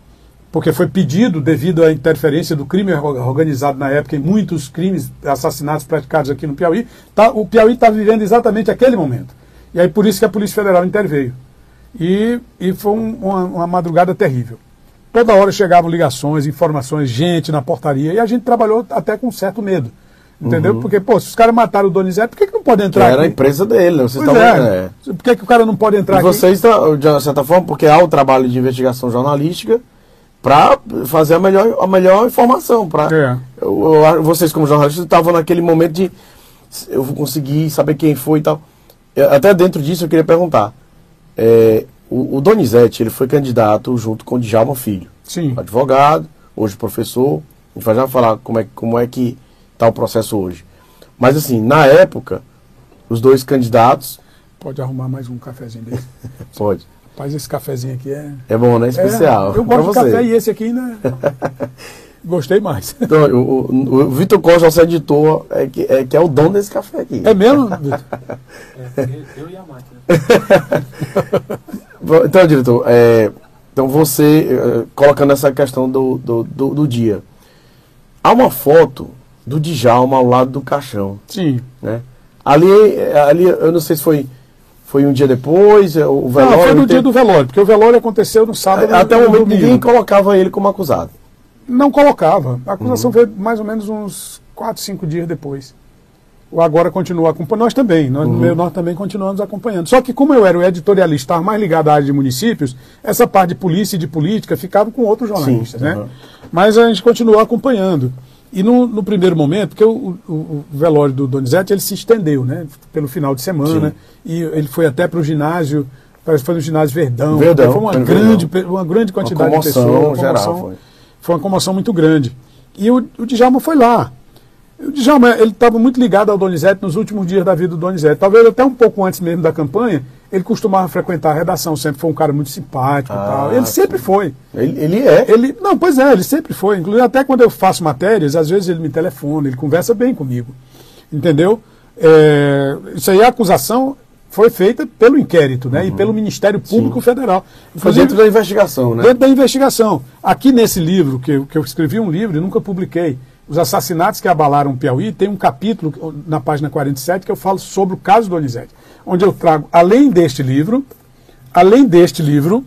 Porque foi pedido devido à interferência do crime organizado na época em muitos crimes, assassinatos praticados aqui no Piauí. Tá, o Piauí está vivendo exatamente aquele momento. E aí por isso que a Polícia Federal interveio. E, e foi um, uma, uma madrugada terrível. Toda hora chegavam ligações, informações, gente na portaria, e a gente trabalhou até com certo medo. Entendeu? Porque, pô, se os caras mataram o Donizete, por que, que não pode Que entrar era a empresa dele, né? Vocês Pois estavam. é. é. Por que, que o cara não pode entrar E aqui? vocês, tá, de certa forma, porque há o trabalho de investigação jornalística para fazer a melhor, a melhor informação. Pra, É. eu- eu- vocês, como jornalistas, estavam naquele momento de eu vou conseguir saber quem foi e tal. Eu- Até dentro disso eu queria perguntar. É, o, o Donizete ele foi candidato junto com o Djalma Filho, Sim. advogado, hoje professor. A gente vai já falar como é, como é que está o processo hoje. Mas assim, na época, os dois candidatos. Pode arrumar mais um cafezinho desse. [laughs] Pode. Rapaz, esse cafezinho aqui é. É bom, né? Especial. É, eu gosto de café e esse aqui ainda. [laughs] Gostei mais. Então, o, o, o Vitor Costa, nosso editor, é que, é que é o dono desse café aqui. É mesmo? Vitor? Eu e a máquina. [laughs] Então, diretor, é, então você, eh, colocando essa questão do, do, do, do dia, há uma foto do Djalma ao lado do caixão, Sim. né? Ali, eh, ali eu não sei se foi, foi um dia depois, eh, o velório... Não, foi no teve- dia do velório, porque o velório aconteceu no sábado. Até o momento domingo. ninguém colocava ele como acusado. Não colocava. A Uhum. acusação veio mais ou menos uns 4, 5 dias depois. O Agora continua acompanhando. Nós também, nós, Uhum. nós também continuamos acompanhando. Só que como eu era o editorialista, estava mais ligado à área de municípios, essa parte de polícia e de política ficava com outros jornalistas, Sim, né? uhum. Mas a gente continuou acompanhando. E no, no primeiro momento, porque o, o- o velório do Donizete, ele se estendeu, né? Pelo final de semana. E ele foi até para o ginásio, parece que foi no ginásio Verdão. Verdão, foi uma grande, Verdão. uma grande quantidade Uma de pessoas. uma geral, comoção- foi. foi uma comoção muito grande. E o, o Djalma foi lá. O Djalma, ele estava muito ligado ao Donizete nos últimos dias da vida do Donizete. Talvez até um pouco antes mesmo da campanha, ele costumava frequentar a redação, sempre foi um cara muito simpático e Ah, tal. Ele sempre foi. Ele, ele é. Ele, não, pois é, ele sempre foi. Inclusive, até quando eu faço matérias, às vezes ele me telefona, ele conversa bem comigo. Entendeu? É, isso aí, a acusação foi feita pelo inquérito, né? E pelo Ministério Público Federal. Foi Inclusive, dentro da investigação, né? Dentro da investigação. Aqui nesse livro, que que eu escrevi um livro e nunca publiquei, Os Assassinatos que Abalaram o Piauí, tem um capítulo na página 47 que eu falo sobre o caso Donizete. Onde eu trago, além deste livro, além deste livro,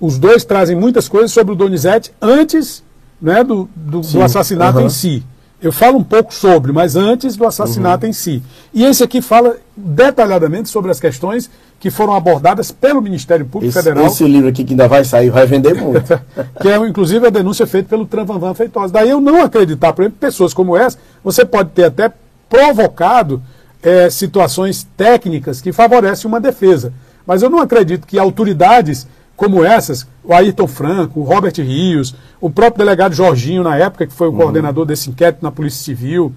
os dois trazem muitas coisas sobre o Donizete antes né, do, do, do assassinato aham. em si. Eu falo um pouco sobre, mas antes do assassinato Uhum. em si. E esse aqui fala detalhadamente sobre as questões que foram abordadas pelo Ministério Público Esse, Federal esse livro aqui que ainda vai sair, vai vender muito. [laughs] que é inclusive a denúncia feita pelo Tranvanvan Feitosa. Daí eu não acreditar, por exemplo, pessoas como essa, você pode ter até provocado eh, situações técnicas que favorecem uma defesa. Mas eu não acredito que autoridades como essas, o Ayrton Franco, o Robert Rios, o próprio delegado Jorginho, na época, que foi o coordenador desse inquérito na Polícia Civil,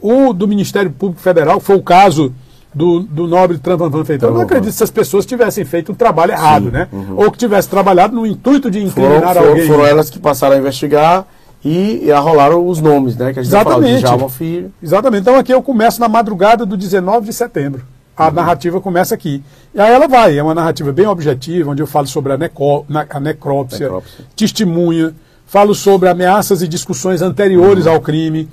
o do Ministério Público Federal, que foi o caso do, do nobre Tranvanvan Feitosa. Eu não acredito que essas pessoas tivessem feito um trabalho errado, né? Ou que tivessem trabalhado no intuito de incriminar foram, alguém. foram elas que passaram a investigar e, arrolaram os nomes, né? Que a gente já falou Exatamente. Djalma Filho. Exatamente. Então aqui eu começo na madrugada do 19 de setembro. A narrativa começa aqui. E aí ela vai, é uma narrativa bem objetiva, onde eu falo sobre a, neco, na- a necrópsia, Necrópsia. testemunha, falo sobre ameaças e discussões anteriores ao crime,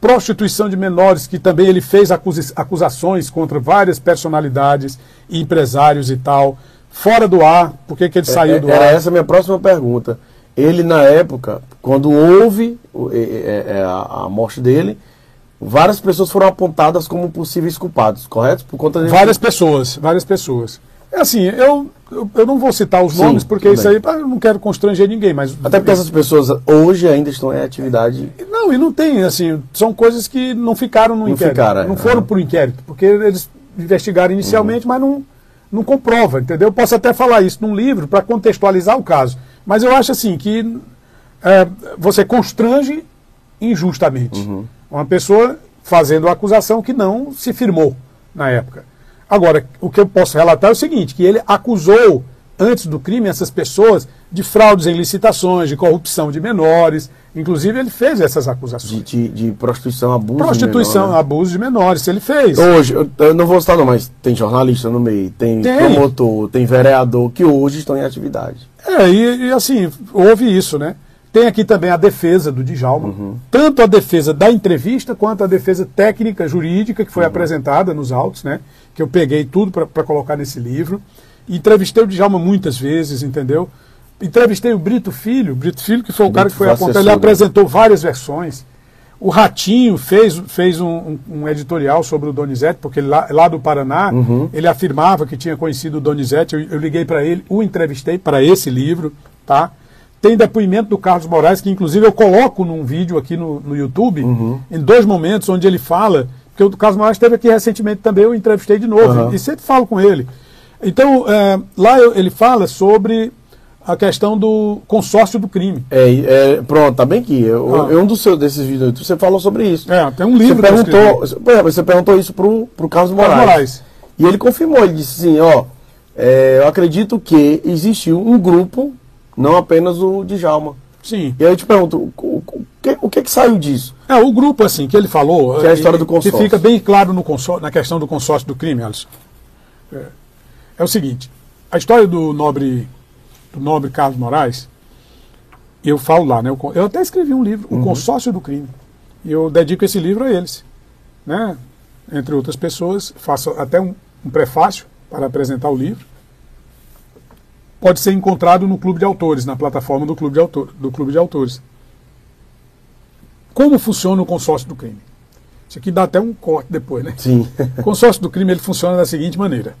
prostituição de menores, que também ele fez acusi- acusações contra várias personalidades, empresários e tal, fora do ar, por que que ele saiu É- do Era ar? essa a minha próxima pergunta. Ele, na época, quando houve é- é- é a morte dele, várias pessoas foram apontadas como possíveis culpados, correto? Por conta de Várias pessoas, várias pessoas. É assim, eu, eu, eu não vou citar os Sim, nomes, porque isso aí ah, eu não quero constranger ninguém, mas. Até porque essas pessoas hoje ainda estão em atividade. Não, e não tem, assim, são coisas que não ficaram no Não inquérito. ficaram, é. não foram Aham. por inquérito, porque eles investigaram inicialmente, mas não, não comprova, entendeu? Eu posso até falar isso num livro para contextualizar o caso. Mas eu acho assim que é, você constrange injustamente. Uhum. Uma pessoa fazendo uma acusação que não se firmou na época. Agora, o que eu posso relatar é o seguinte, que ele acusou antes do crime, essas pessoas de fraudes em licitações, de corrupção de menores. Inclusive, ele fez essas De, acusações. de, de prostituição, abuso. de Prostituição, menor, né? abuso de menores, ele fez. Hoje, eu, eu não vou citar não, mas tem jornalista no meio, tem, Tem. promotor, tem vereador que hoje estão em atividade. É, e, e assim, houve isso, né? Tem aqui também a defesa do Djalma, tanto a defesa da entrevista quanto a defesa técnica jurídica que foi apresentada nos autos, né? Que eu peguei tudo para colocar nesse livro. Entrevistei o Djalma muitas vezes, entendeu? Entrevistei o Brito Filho, Brito Filho que foi o cara que foi foi apontar, ele né? apresentou várias versões. O Ratinho fez, fez um, um- um editorial sobre o Donizete, porque lá, lá do Paraná ele afirmava que tinha conhecido o Donizete. Eu, eu liguei para ele, o entrevistei para esse livro, tá? Tem depoimento do Carlos Moraes, que inclusive eu coloco num vídeo aqui no, no YouTube, em dois momentos, onde ele fala, porque o Carlos Moraes esteve aqui recentemente também, eu entrevistei de novo, Aham. e sempre falo com ele. Então, é, lá eu- ele fala sobre a questão do consórcio do crime. É, é, pronto, tá bem aqui. Eu, Ah. eu- um dos seus, desses vídeos você falou sobre isso. É, tem um livro Você que eu perguntou, é, você perguntou isso pro, pro Carlos Carlos Moraes. Moraes. E ele confirmou, ele disse assim, ó, é, eu acredito que existiu um grupo, não apenas o Djalma. Sim. E aí eu te pergunto, o, que, o que que saiu disso? É, o grupo, assim, que ele falou. Que é a história eh, do consórcio. Que fica bem claro no consórcio, na questão do consórcio do crime, Alisson. É, é o seguinte: a história do nobre, do nobre Carlos Moraes, eu falo lá, né? Eu, eu até escrevi um livro, Uhum. O Consórcio do Crime. E eu dedico esse livro a eles. Né? Entre outras pessoas, faço até um, um prefácio para apresentar o livro. Pode ser encontrado no Clube de Autores, na plataforma do Clube de, Autor, do Clube de Autores. Como funciona o consórcio do crime? Isso aqui dá até um corte depois, né? Sim. [laughs] O consórcio do crime ele funciona da seguinte maneira: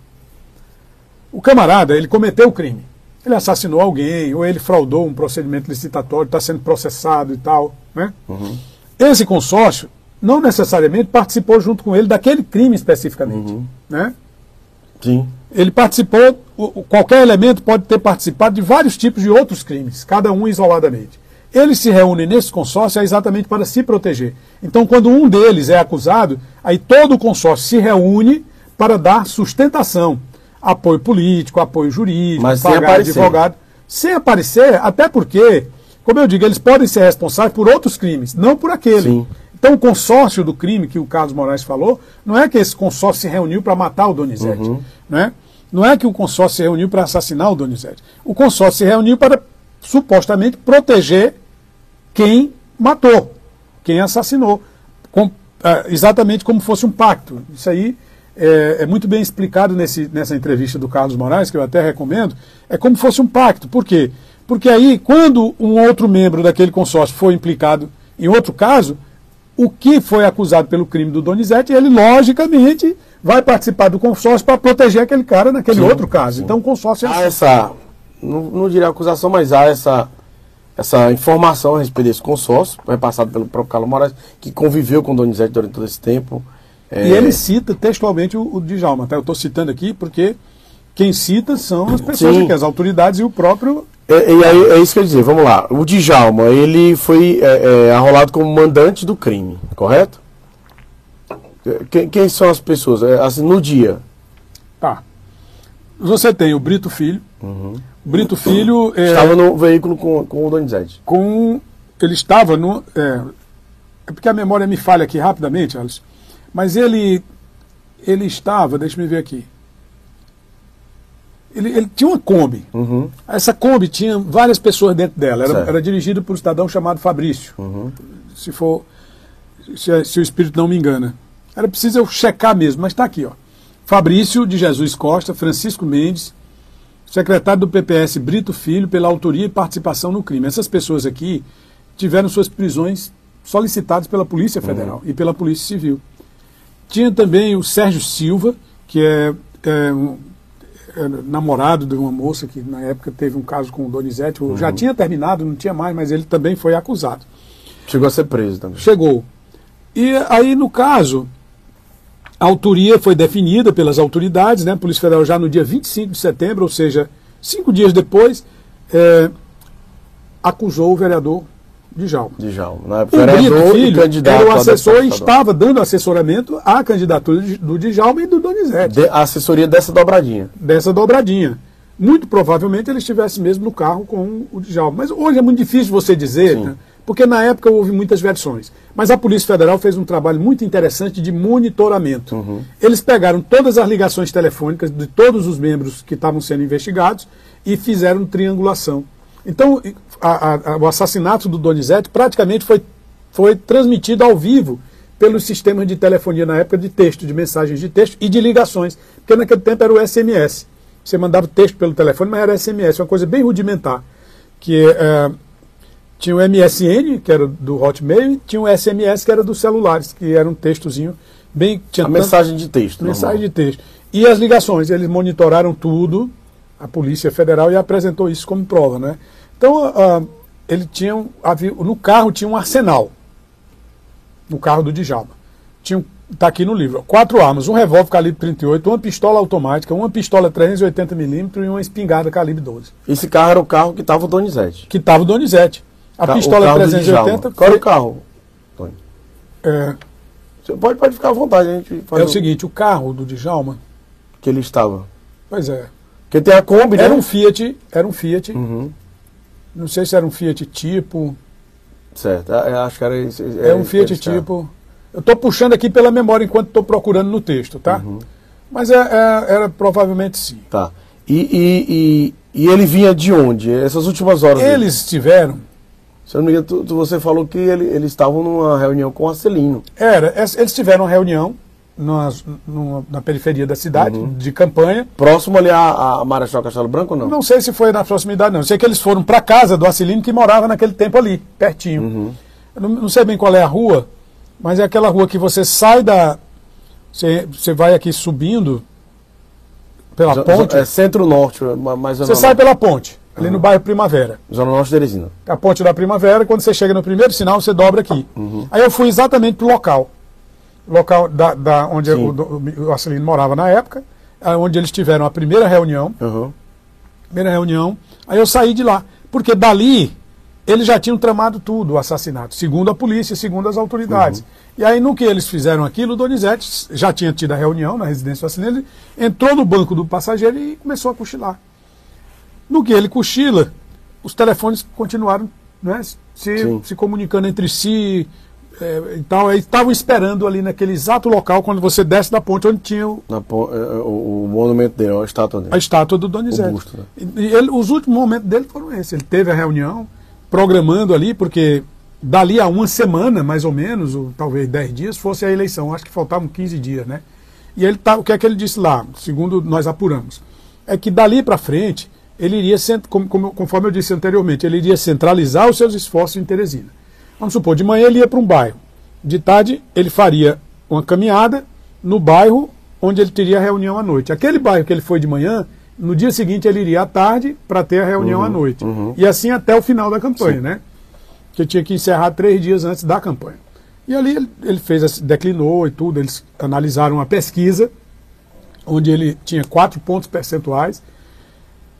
o camarada ele cometeu o crime, ele assassinou alguém ou ele fraudou um procedimento licitatório, está sendo processado e tal, né? Esse consórcio não necessariamente participou junto com ele daquele crime especificamente, né? Sim. Ele participou, qualquer elemento pode ter participado de vários tipos de outros crimes, cada um isoladamente. Eles se reúnem nesse consórcio é exatamente para se proteger. Então, quando um deles é acusado, aí todo o consórcio se reúne para dar sustentação, apoio político, apoio jurídico, Mas sem pagar aparecer. advogado, sem aparecer, até porque, como eu digo, eles podem ser responsáveis por outros crimes, não por aquele. Sim. Então, o consórcio do crime que o Carlos Moraes falou, não é que esse consórcio se reuniu para matar o Donizete. Né? Não é que o consórcio se reuniu para assassinar o Donizete. O consórcio se reuniu para, supostamente, proteger quem matou, quem assassinou. Com- ah, exatamente como fosse um pacto. Isso aí é, é muito bem explicado nesse, nessa entrevista do Carlos Moraes, que eu até recomendo. É como fosse um pacto. Por quê? Porque aí, quando um outro membro daquele consórcio foi implicado em outro caso, o que foi acusado pelo crime do Donizete, ele logicamente vai participar do consórcio para proteger aquele cara naquele Sim, outro caso. sim. Então o consórcio é Há assim. essa, não, não diria acusação, mas há essa, essa informação a respeito desse consórcio, repassado pelo próprio Carlos Moraes, que conviveu com o Donizete durante todo esse tempo. É, E ele cita textualmente o, o Djalma. Tá? Eu estou citando aqui porque quem cita são as pessoas aqui, as autoridades e o próprio. É, e aí, é isso que eu ia dizer, vamos lá. O Djalma, ele foi é, é, arrolado como mandante do crime, correto? É, Quem, quem são as pessoas? É, assim, no dia. Tá. Você tem o Brito Filho. O Brito Filho é, Uhum. Estava no veículo com, com o Donizete. com. Ele estava no. É, porque a memória me falha aqui rapidamente, Alisson. Mas ele. Ele estava, deixa eu ver aqui. Ele, ele tinha uma Kombi. Uhum. Essa Kombi tinha várias pessoas dentro dela. Era, era dirigida por um cidadão chamado Fabrício. Uhum. Se for. Se, se o espírito não me engana. Era preciso eu checar mesmo, mas está aqui, ó. Fabrício de Jesus Costa, Francisco Mendes, secretário do PPS Brito Filho, pela autoria e participação no crime. Essas pessoas aqui tiveram suas prisões solicitadas pela Polícia Federal e pela Polícia Civil. Tinha também o Sérgio Silva, que é, é um- é namorado de uma moça que na época teve um caso com o Donizete. Já tinha terminado, não tinha mais, mas ele também foi acusado. Chegou a ser preso também. Chegou. E aí, no caso, a autoria foi definida pelas autoridades, né? A Polícia Federal já no dia 25 de setembro, ou seja, cinco dias depois, eh, acusou o vereador Djalma. Djalma. Na época, O Brito Filho candidato. era o assessor e estava dando assessoramento à candidatura do Djalma e do Donizete, De- a assessoria dessa dobradinha. dessa dobradinha. Muito provavelmente ele estivesse mesmo no carro com o Djalma. Mas hoje é muito difícil você dizer, né? porque na época houve muitas versões. Mas a Polícia Federal fez um trabalho muito interessante de monitoramento. Uhum. Eles pegaram todas as ligações telefônicas de todos os membros que estavam sendo investigados e fizeram triangulação. Então, a- a- o assassinato do Donizete praticamente foi, foi transmitido ao vivo pelos sistemas de telefonia na época de texto, de mensagens de texto e de ligações. Porque naquele tempo era o SMS. Você mandava texto pelo telefone, mas era SMS, uma coisa bem rudimentar. Que eh, tinha o MSN, que era do Hotmail, e tinha o SMS, que era dos celulares, que era um textozinho bem. Tinha A tanto- mensagem de texto. Mensagem de normal. texto. E as ligações, eles monitoraram tudo, a Polícia Federal, e apresentou isso como prova. Né? Então, ah, ele tinha, um- havia- no carro tinha um arsenal. No carro do Djalma. Tinha um, tá aqui no livro. Quatro armas, um revólver calibre 38, uma pistola automática, uma pistola 380mm e uma espingarda calibre 12. Esse carro era o carro que estava o Donizete. Que estava o Donizete. A Ca- pistola o carro do 380 Djalma. Qual era o carro? Tony? é, Você pode, pode ficar à vontade, a gente é o seguinte, o carro do Djalma, que ele estava. pois é, Porque tem a Kombi, né? era um Fiat, era um Fiat, Uhum. não sei se era um Fiat tipo, Certo, é, é, acho que era esse. É um Fiat esse carro. tipo. Eu estou puxando aqui pela memória enquanto estou procurando no texto, tá? Uhum. Mas é, é- era provavelmente sim. Tá. E, e, e, e ele vinha de onde? Essas últimas horas. dele? Eles tiveram. Se eu não me engano, tu- tu- você falou que ele, eles estavam numa reunião com o Arcelino. Era, es- eles tiveram uma reunião nas- numa- na periferia da cidade, Uhum. de campanha. Próximo ali a, a Marechal Castelo Branco ou não? Não sei se foi na proximidade, não. Eu sei que eles foram para casa do Acilino, que morava naquele tempo ali, pertinho. Uhum. Não, não sei bem qual é a rua, mas é aquela rua que você sai da. Você, você vai aqui subindo pela ponte. É centro-norte, ma- mais ou Você sai pela ponte, ali no bairro Primavera. Zona Norte de Teresina. a ponte da Primavera, quando você chega no primeiro sinal, você dobra aqui. Uhum. Aí eu fui exatamente pro local. Local da, da onde o, o Arcelino morava na época, é onde eles tiveram a primeira reunião. Uhum. Primeira reunião. Aí eu saí de lá. Porque dali eles já tinham tramado tudo, o assassinato, segundo a polícia, segundo as autoridades. Uhum. E aí, no que eles fizeram aquilo, o Donizete já tinha tido a reunião na residência do ele entrou no banco do passageiro e começou a cochilar. No que ele cochila, os telefones continuaram né, se, Sim. se comunicando entre si é, e. Aí estavam esperando ali naquele exato local, quando você desce da ponte, onde tinha o, po- é, é, o, o monumento dele, a estátua dele. a estátua do Donizete. Busto, né? E- e ele- os últimos momentos dele foram esses. Ele teve a reunião, programando ali, porque dali a uma semana, mais ou menos, ou talvez 10 dias, fosse a eleição. Acho que faltavam 15 dias, né? E ele tá, o que é que ele disse lá, segundo nós apuramos? É que dali para frente, ele iria, como- como- conforme eu disse anteriormente, ele iria centralizar os seus esforços em Teresina. Vamos supor, de manhã ele ia para um bairro. De tarde, ele faria uma caminhada no bairro onde ele teria a reunião à noite. Aquele bairro que ele foi de manhã, no dia seguinte ele iria à tarde para ter a reunião à noite. E assim até o final da campanha, né? Que tinha que encerrar três dias antes da campanha. E ali ele, ele fez, esse- declinou e tudo, eles analisaram a pesquisa, onde ele tinha quatro pontos percentuais.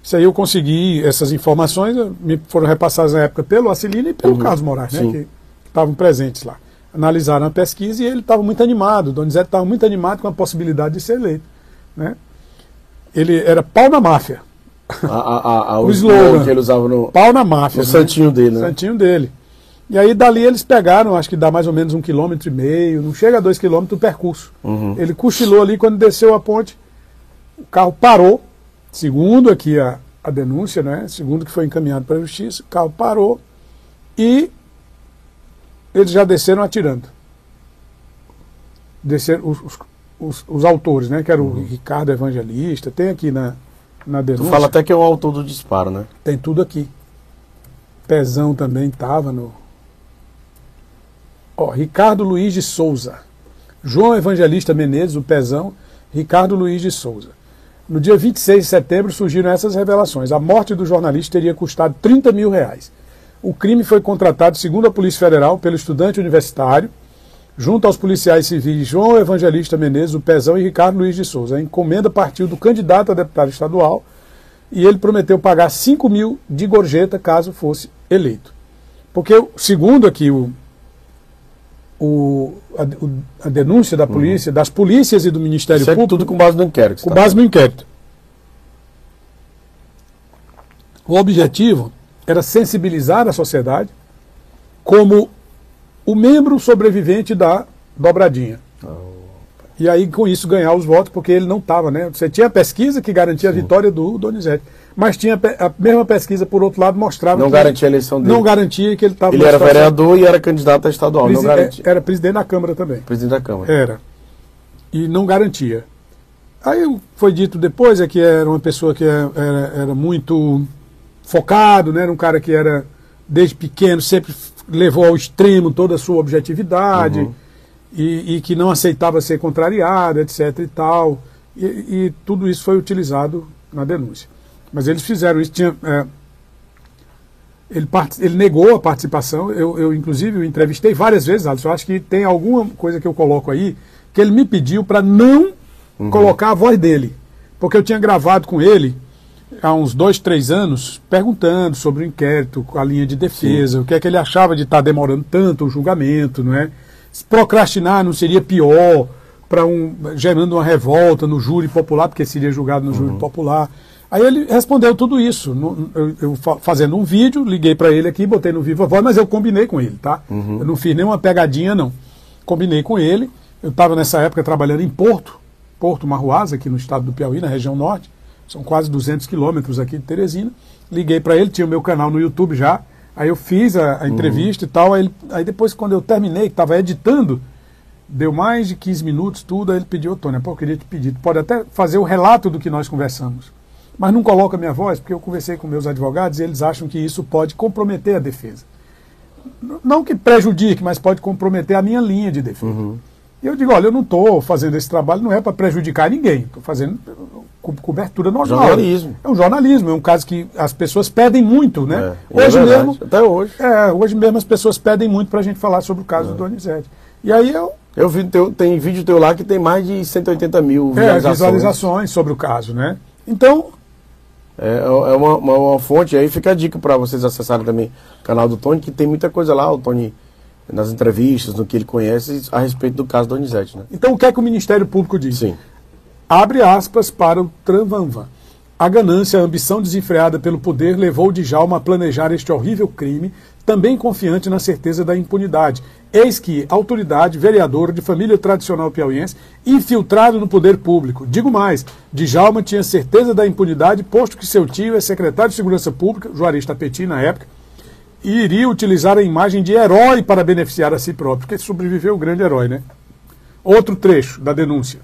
Isso aí eu consegui, essas informações me foram repassadas na época pelo Acilino e pelo Carlos Moraes, né, que estavam presentes lá. Analisaram a pesquisa e ele estava muito animado, o Donizete estava muito animado com a possibilidade de ser eleito. Né? Ele era pau na máfia, A, a, a, [laughs] O o slogan. que ele usava no, pau na máfia. no né? santinho dele, né? Santinho dele. E aí dali eles pegaram, acho que dá mais ou menos um quilômetro e meio, não chega a dois quilômetros o percurso. Uhum. Ele cochilou ali quando desceu a ponte, o carro parou, segundo aqui a, a denúncia, né? Segundo que foi encaminhado para a justiça, o carro parou e eles já desceram atirando. Desceram os, os, os- os autores, né? Que era o Ricardo Evangelista, tem aqui na, na Tu denúncia. fala até que é o autor do disparo, né? Tem tudo aqui. Pezão também estava no. Ó, Ricardo Luiz de Souza. João Evangelista Menezes, o Pezão. Ricardo Luiz de Souza. No dia 26 de setembro surgiram essas revelações. A morte do jornalista teria custado 30 mil reais. O crime foi contratado, segundo a Polícia Federal, pelo estudante universitário, junto aos policiais civis João Evangelista Menezes, o Pezão e Ricardo Luiz de Souza. A encomenda partiu do candidato a deputado estadual e ele prometeu pagar 5 mil de gorjeta caso fosse eleito. Porque, segundo aqui o, o, a, o- a denúncia da polícia, das polícias e do Ministério Isso é Público, tudo com base no inquérito. com tá? base no inquérito. O objetivo era sensibilizar a sociedade como o membro sobrevivente da dobradinha. E aí, com isso, ganhar os votos, porque ele não estava, né? Você tinha a pesquisa que garantia a vitória do Donizete. Mas tinha a mesma pesquisa, por outro lado, mostrava Não garantia a eleição dele. não garantia que ele estava Ele era vereador e era candidato a estadual. Não garantia. Era presidente da Câmara também. Presidente da Câmara. Era. E não garantia. Aí foi dito depois é que era uma pessoa que era, era- era muito focado, né? era um cara que era, desde pequeno, sempre levou ao extremo toda a sua objetividade Uhum. e, e que não aceitava ser contrariado, etc. e tal. E, e tudo isso foi utilizado na denúncia. Mas eles fizeram isso. Tinha, é, ele, part- ele negou a participação. Eu, eu, inclusive, o entrevistei várias vezes, Alisson. Eu acho que tem alguma coisa que eu coloco aí que ele me pediu para não colocar a voz dele. Porque eu tinha gravado com ele há uns dois, três anos, perguntando sobre o inquérito, a linha de defesa, o que é que ele achava de estar demorando tanto o julgamento, não é? Se procrastinar não seria pior para um gerando uma revolta no júri popular, porque seria julgado no júri popular. Aí ele respondeu tudo isso, no- eu, eu fa- fazendo um vídeo, liguei para ele aqui, botei no Viva Voz, mas eu combinei com ele, tá? Eu não fiz nenhuma pegadinha, não. Combinei com ele. Eu estava nessa época trabalhando em Porto, Porto Marruasa, aqui no estado do Piauí, na região norte. São quase 200 quilômetros aqui de Teresina. Liguei para ele, tinha o meu canal no YouTube já. Aí eu fiz a, a entrevista e tal. Aí, ele- aí depois, quando eu terminei, que estava editando, deu mais de 15 minutos, tudo. Aí ele pediu, Tônia, pô, eu queria te pedir, tu pode até fazer o relato do que nós conversamos. Mas não coloca a minha voz, porque eu conversei com meus advogados e eles acham que isso pode comprometer a defesa. Não que prejudique, mas pode comprometer a minha linha de defesa. E eu digo, olha, eu não estou fazendo esse trabalho, não é para prejudicar ninguém, estou fazendo co- cobertura normal. Jornalismo. É um jornalismo, é um caso que as pessoas pedem muito, né? É, é hoje verdade, mesmo. Até hoje. É, hoje mesmo as pessoas pedem muito para a gente falar sobre o caso do Donizete. E aí eu. Eu vi teu, tem vídeo teu lá que tem mais de 180 mil É, visualizações. visualizações sobre o caso, né? Então, É, é uma, uma, uma fonte, aí fica a dica para vocês acessarem também o canal do Tony, que tem muita coisa lá, o Tony, nas entrevistas, no que ele conhece, a respeito do caso Donizete, né? então o que é que o Ministério Público diz? Sim. Abre aspas para o Tranvanvan. A ganância, a ambição desenfreada pelo poder levou Djalma a planejar este horrível crime, também confiante na certeza da impunidade. Eis que, autoridade, vereador de família tradicional piauiense, infiltrado no poder público. Digo mais, Djalma tinha certeza da impunidade, posto que seu tio é secretário de Segurança Pública, Juarez Tapeti na época, e iria utilizar a imagem de herói para beneficiar a si próprio, porque sobreviveu o grande herói, né? Outro trecho da denúncia.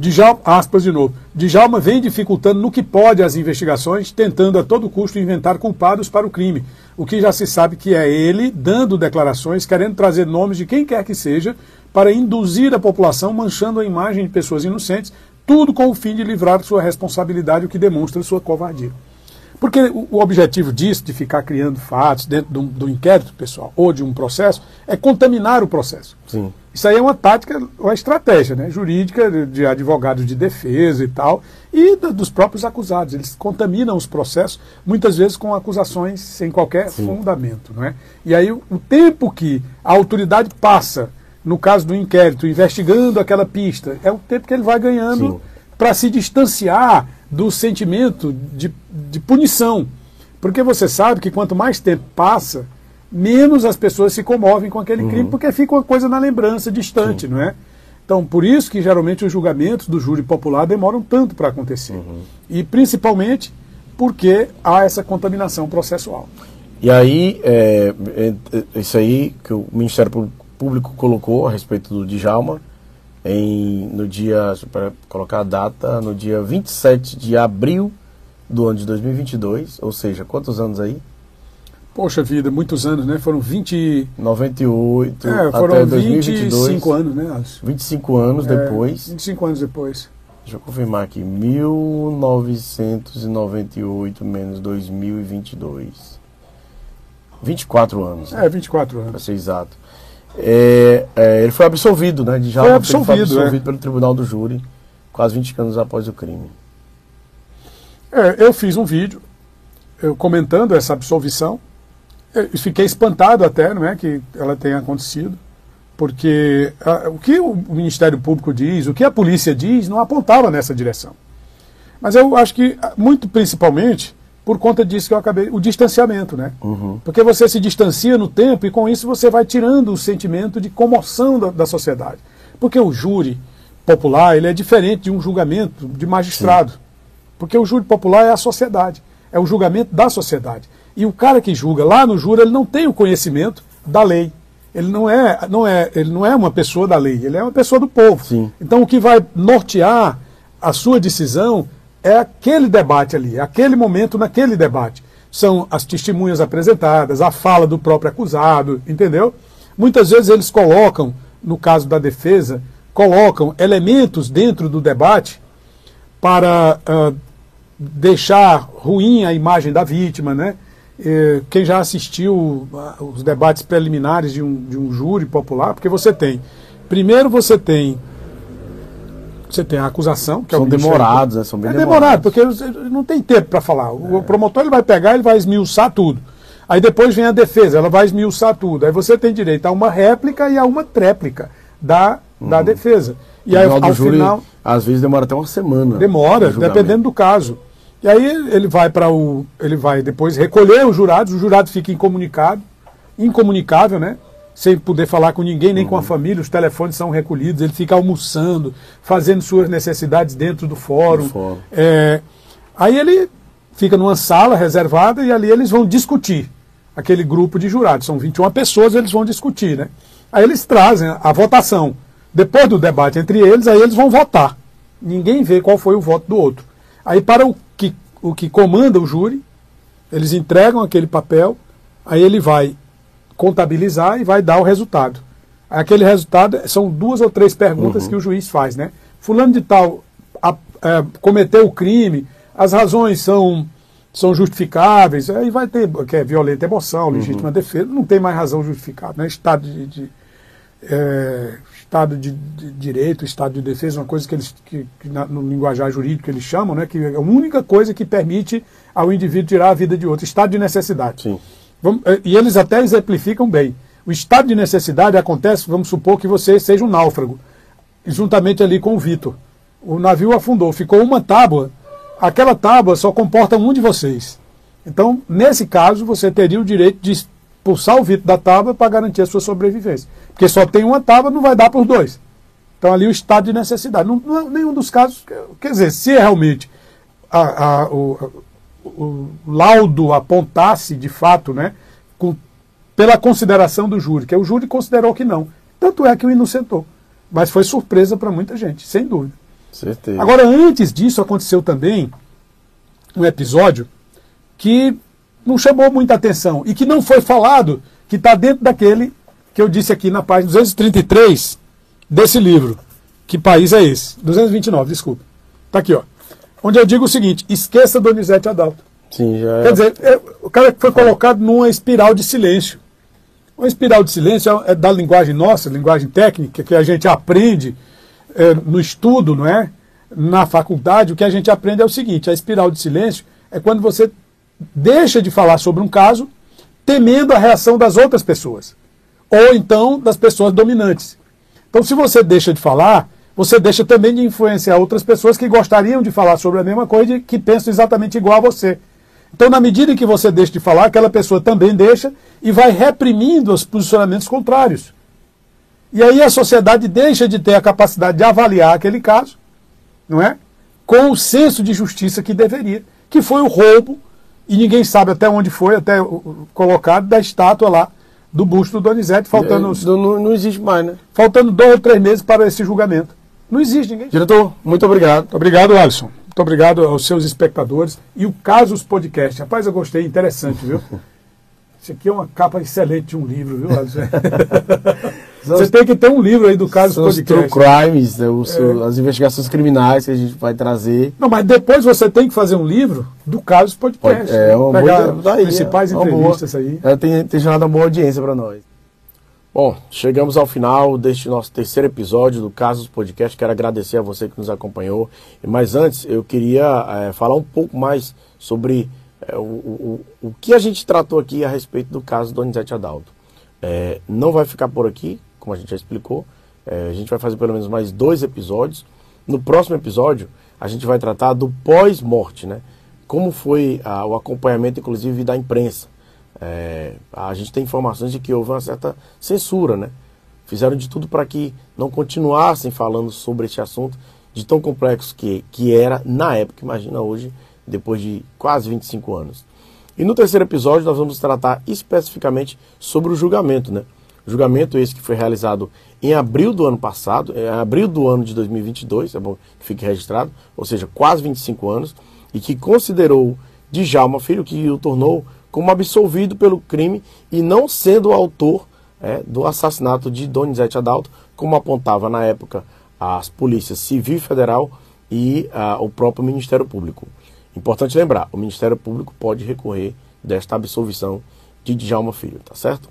Djalma, aspas de novo. Djalma vem dificultando no que pode as investigações, tentando a todo custo inventar culpados para o crime, o que já se sabe que é ele dando declarações, querendo trazer nomes de quem quer que seja, para induzir a população, manchando a imagem de pessoas inocentes, tudo com o fim de livrar sua responsabilidade, o que demonstra sua covardia. Porque o, objetivo disso, de ficar criando fatos dentro do, do inquérito, pessoal, ou de um processo, é contaminar o processo. Sim. Isso aí é uma tática, uma estratégia né, jurídica de, advogados de defesa e tal, e dos próprios acusados. Eles contaminam os processos, muitas vezes com acusações sem qualquer fundamento. Não é? E aí o, tempo que a autoridade passa, no caso do inquérito, investigando aquela pista, é o tempo que ele vai ganhando Sim. para se distanciar do sentimento de, de punição. Porque você sabe que quanto mais tempo passa, menos as pessoas se comovem com aquele crime, porque fica uma coisa na lembrança distante, não é? Então, por isso que geralmente os julgamentos do júri popular demoram tanto para acontecer. E principalmente porque há essa contaminação processual. E aí, é, é, é, isso aí que o Ministério Pú- Público colocou a respeito do Djalma, em, no dia, para colocar a data, no dia 27 de abril do ano de 2022, ou seja, quantos anos aí? Poxa vida, muitos anos, né? Foram 20. 98 É, foram até 2022. 25 anos, né, Alisson? 25 anos É, depois. 25 anos depois. Deixa eu confirmar aqui. 1998 menos 2022. 24 anos. É, 24 Para anos. ser exato. É, é, ele foi absolvido, né? De já Foi absolvido, absolvido é. pelo tribunal do júri, quase 20 anos após o crime. É, eu fiz um vídeo eu, comentando essa absolvição. Eu fiquei espantado até, não é, que ela tenha acontecido, porque ah, o que o Ministério Público diz, o que a polícia diz, não apontava nessa direção. Mas eu acho que, muito principalmente, por conta disso que eu acabei, o distanciamento, né? Porque você se distancia no tempo e com isso você vai tirando o sentimento de comoção da, da sociedade. Porque o júri popular, ele é diferente de um julgamento de magistrado. Porque o júri popular é a sociedade, é o julgamento da sociedade. E o cara que julga lá no júri, ele não tem o conhecimento da lei. Ele não é, não é, ele não é uma pessoa da lei, ele é uma pessoa do povo. Sim. Então o que vai nortear a sua decisão é aquele debate ali, aquele momento naquele debate. São as testemunhas apresentadas, a fala do próprio acusado, entendeu? Muitas vezes eles colocam, no caso da defesa, colocam elementos dentro do debate para ah, deixar ruim a imagem da vítima, né? Quem já assistiu ah, os debates preliminares de um, de um júri popular, porque você tem, primeiro você tem, você tem a acusação, que é São Ministério demorados, né? São bem é demorados. demorado, porque não tem tempo para falar. O o promotor ele vai pegar, ele vai esmiuçar tudo. Aí depois vem a defesa, ela vai esmiuçar tudo. Aí você tem direito a uma réplica e a uma tréplica da, da defesa. E aí, ao júri, final, às vezes demora até uma semana. demora, dependendo do caso. E aí ele vai para o. Ele vai depois recolher os jurados, o jurado fica incomunicado, incomunicável, né? Sem poder falar com ninguém, nem com Uhum. a família, os telefones são recolhidos, ele fica almoçando, fazendo suas necessidades dentro do fórum. Fórum. É, aí ele fica numa sala reservada e ali eles vão discutir. Aquele grupo de jurados, são 21 pessoas, eles vão discutir, né? Aí eles trazem a, a votação. Depois do debate entre eles, aí eles vão votar. Ninguém vê qual foi o voto do outro. Aí para o que, o que comanda o júri, eles entregam aquele papel, aí ele vai contabilizar e vai dar o resultado. Aquele resultado são duas ou três perguntas que o juiz faz, né? Fulano de tal a- é, cometeu o crime, as razões são, são justificáveis, aí vai ter que é violenta emoção, legítima defesa, não tem mais razão justificada, né? Estado de, de, é, Estado de, de Direito, Estado de Defesa, uma coisa que eles, que, que na- no linguajar jurídico eles chamam, né, que é a única coisa que permite ao indivíduo tirar a vida de outro, estado de necessidade. Sim. Eh, e eles até exemplificam bem. O estado de necessidade acontece, vamos supor que você seja um náufrago, juntamente ali com o Vitor. O navio afundou, ficou uma tábua, aquela tábua só comporta um de vocês. Então, nesse caso, você teria o direito de expulsar o Vitor da tábua para garantir a sua sobrevivência. Porque só tem uma tábua, não vai dar para os dois. Então, ali o estado de necessidade. Não, não é nenhum dos casos, quer dizer, se realmente a- a- o, o laudo apontasse de fato, né, com- pela consideração do júri, que o júri considerou que não. Tanto é que o inocentou. Mas foi surpresa para muita gente, sem dúvida. Certeza. Agora, antes disso, aconteceu também um episódio que não chamou muita atenção e que não foi falado, que está dentro daquele que eu disse aqui na página 233 desse livro. Que país é esse? 229, desculpa. Está aqui, ó. Onde eu digo o seguinte: esqueça Donizete Adalto. Sim, já é. Quer dizer, é, o cara foi colocado numa espiral de silêncio. Uma espiral de silêncio é da linguagem nossa, linguagem técnica, que a gente aprende é, no estudo, não é? Na faculdade, o que a gente aprende é o seguinte: a espiral de silêncio é quando você deixa de falar sobre um caso temendo a reação das outras pessoas. Ou então das pessoas dominantes. Então, se você deixa de falar, você deixa também de influenciar outras pessoas que gostariam de falar sobre a mesma coisa e que pensam exatamente igual a você. Então, na medida em que você deixa de falar, aquela pessoa também deixa e vai reprimindo os posicionamentos contrários. E aí a sociedade deixa de ter a capacidade de avaliar aquele caso, não é? Com o senso de justiça que deveria, que foi o roubo, e ninguém sabe até onde foi, até colocado, da estátua lá do busto do Donizete, faltando, É, não, não existe mais, né? faltando dois ou três meses para esse julgamento. Não existe ninguém. Diretor, muito obrigado. Muito obrigado, Alisson. Muito obrigado aos seus espectadores. E o Casos Podcast. Rapaz, eu gostei, interessante, viu? [laughs] Isso aqui é uma capa excelente de um livro, viu, Alisson? [laughs] Você tem que ter um livro aí do Casos São os true Podcast. crimes, né, os- as investigações criminais que a gente vai trazer. Não, mas depois você tem que fazer um livro do Casos Podcast. Pode- é uma Pegar boa, daí, principais é uma boa. entrevistas aí. É, tem, tem gerado uma boa audiência para nós. Bom, chegamos ao final deste nosso terceiro episódio do Casos Podcast. Quero agradecer a você que nos acompanhou. Mas antes, eu queria eh, falar um pouco mais sobre eh, o, o, o que a gente tratou aqui a respeito do caso Donizete Adalto. Eh, não vai ficar por aqui, como a gente já explicou. A gente vai fazer pelo menos mais dois episódios. No próximo episódio, a gente vai tratar do pós-morte, né? Como foi ah, o acompanhamento, inclusive, da imprensa. É, a gente tem informações de que houve uma certa censura, né? Fizeram de tudo para que não continuassem falando sobre este assunto de tão complexo que, que era na época, imagina hoje, depois de quase 25 anos. E no terceiro episódio nós vamos tratar especificamente sobre o julgamento, né? Julgamento esse que foi realizado em abril do ano passado, em abril do ano de 2022, é bom que fique registrado, ou seja, quase 25 anos, e que considerou Djalma Filho, que o tornou como absolvido pelo crime e não sendo o autor é, do assassinato de Donizete Adalto, como apontava na época as polícias civil federal e uh, o próprio Ministério Público. Importante lembrar, o Ministério Público pode recorrer desta absolvição de Djalma Filho, tá certo?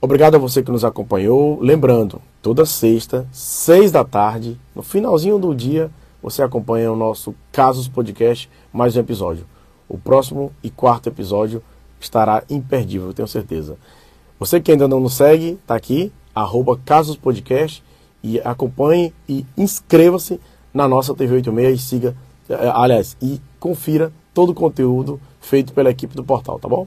Obrigado a você que nos acompanhou. Lembrando, toda sexta, seis da tarde, no finalzinho do dia, você acompanha o nosso Casos Podcast, mais um episódio. O próximo e quarto episódio estará imperdível, tenho certeza. Você que ainda não nos segue, está aqui, arroba Casos Podcast, e acompanhe e inscreva-se na nossa TV 86 e siga, eh, aliás, e confira todo o conteúdo feito pela equipe do portal, tá bom?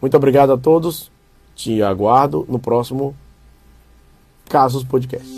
Muito obrigado a todos. Te aguardo no próximo Casos Podcast.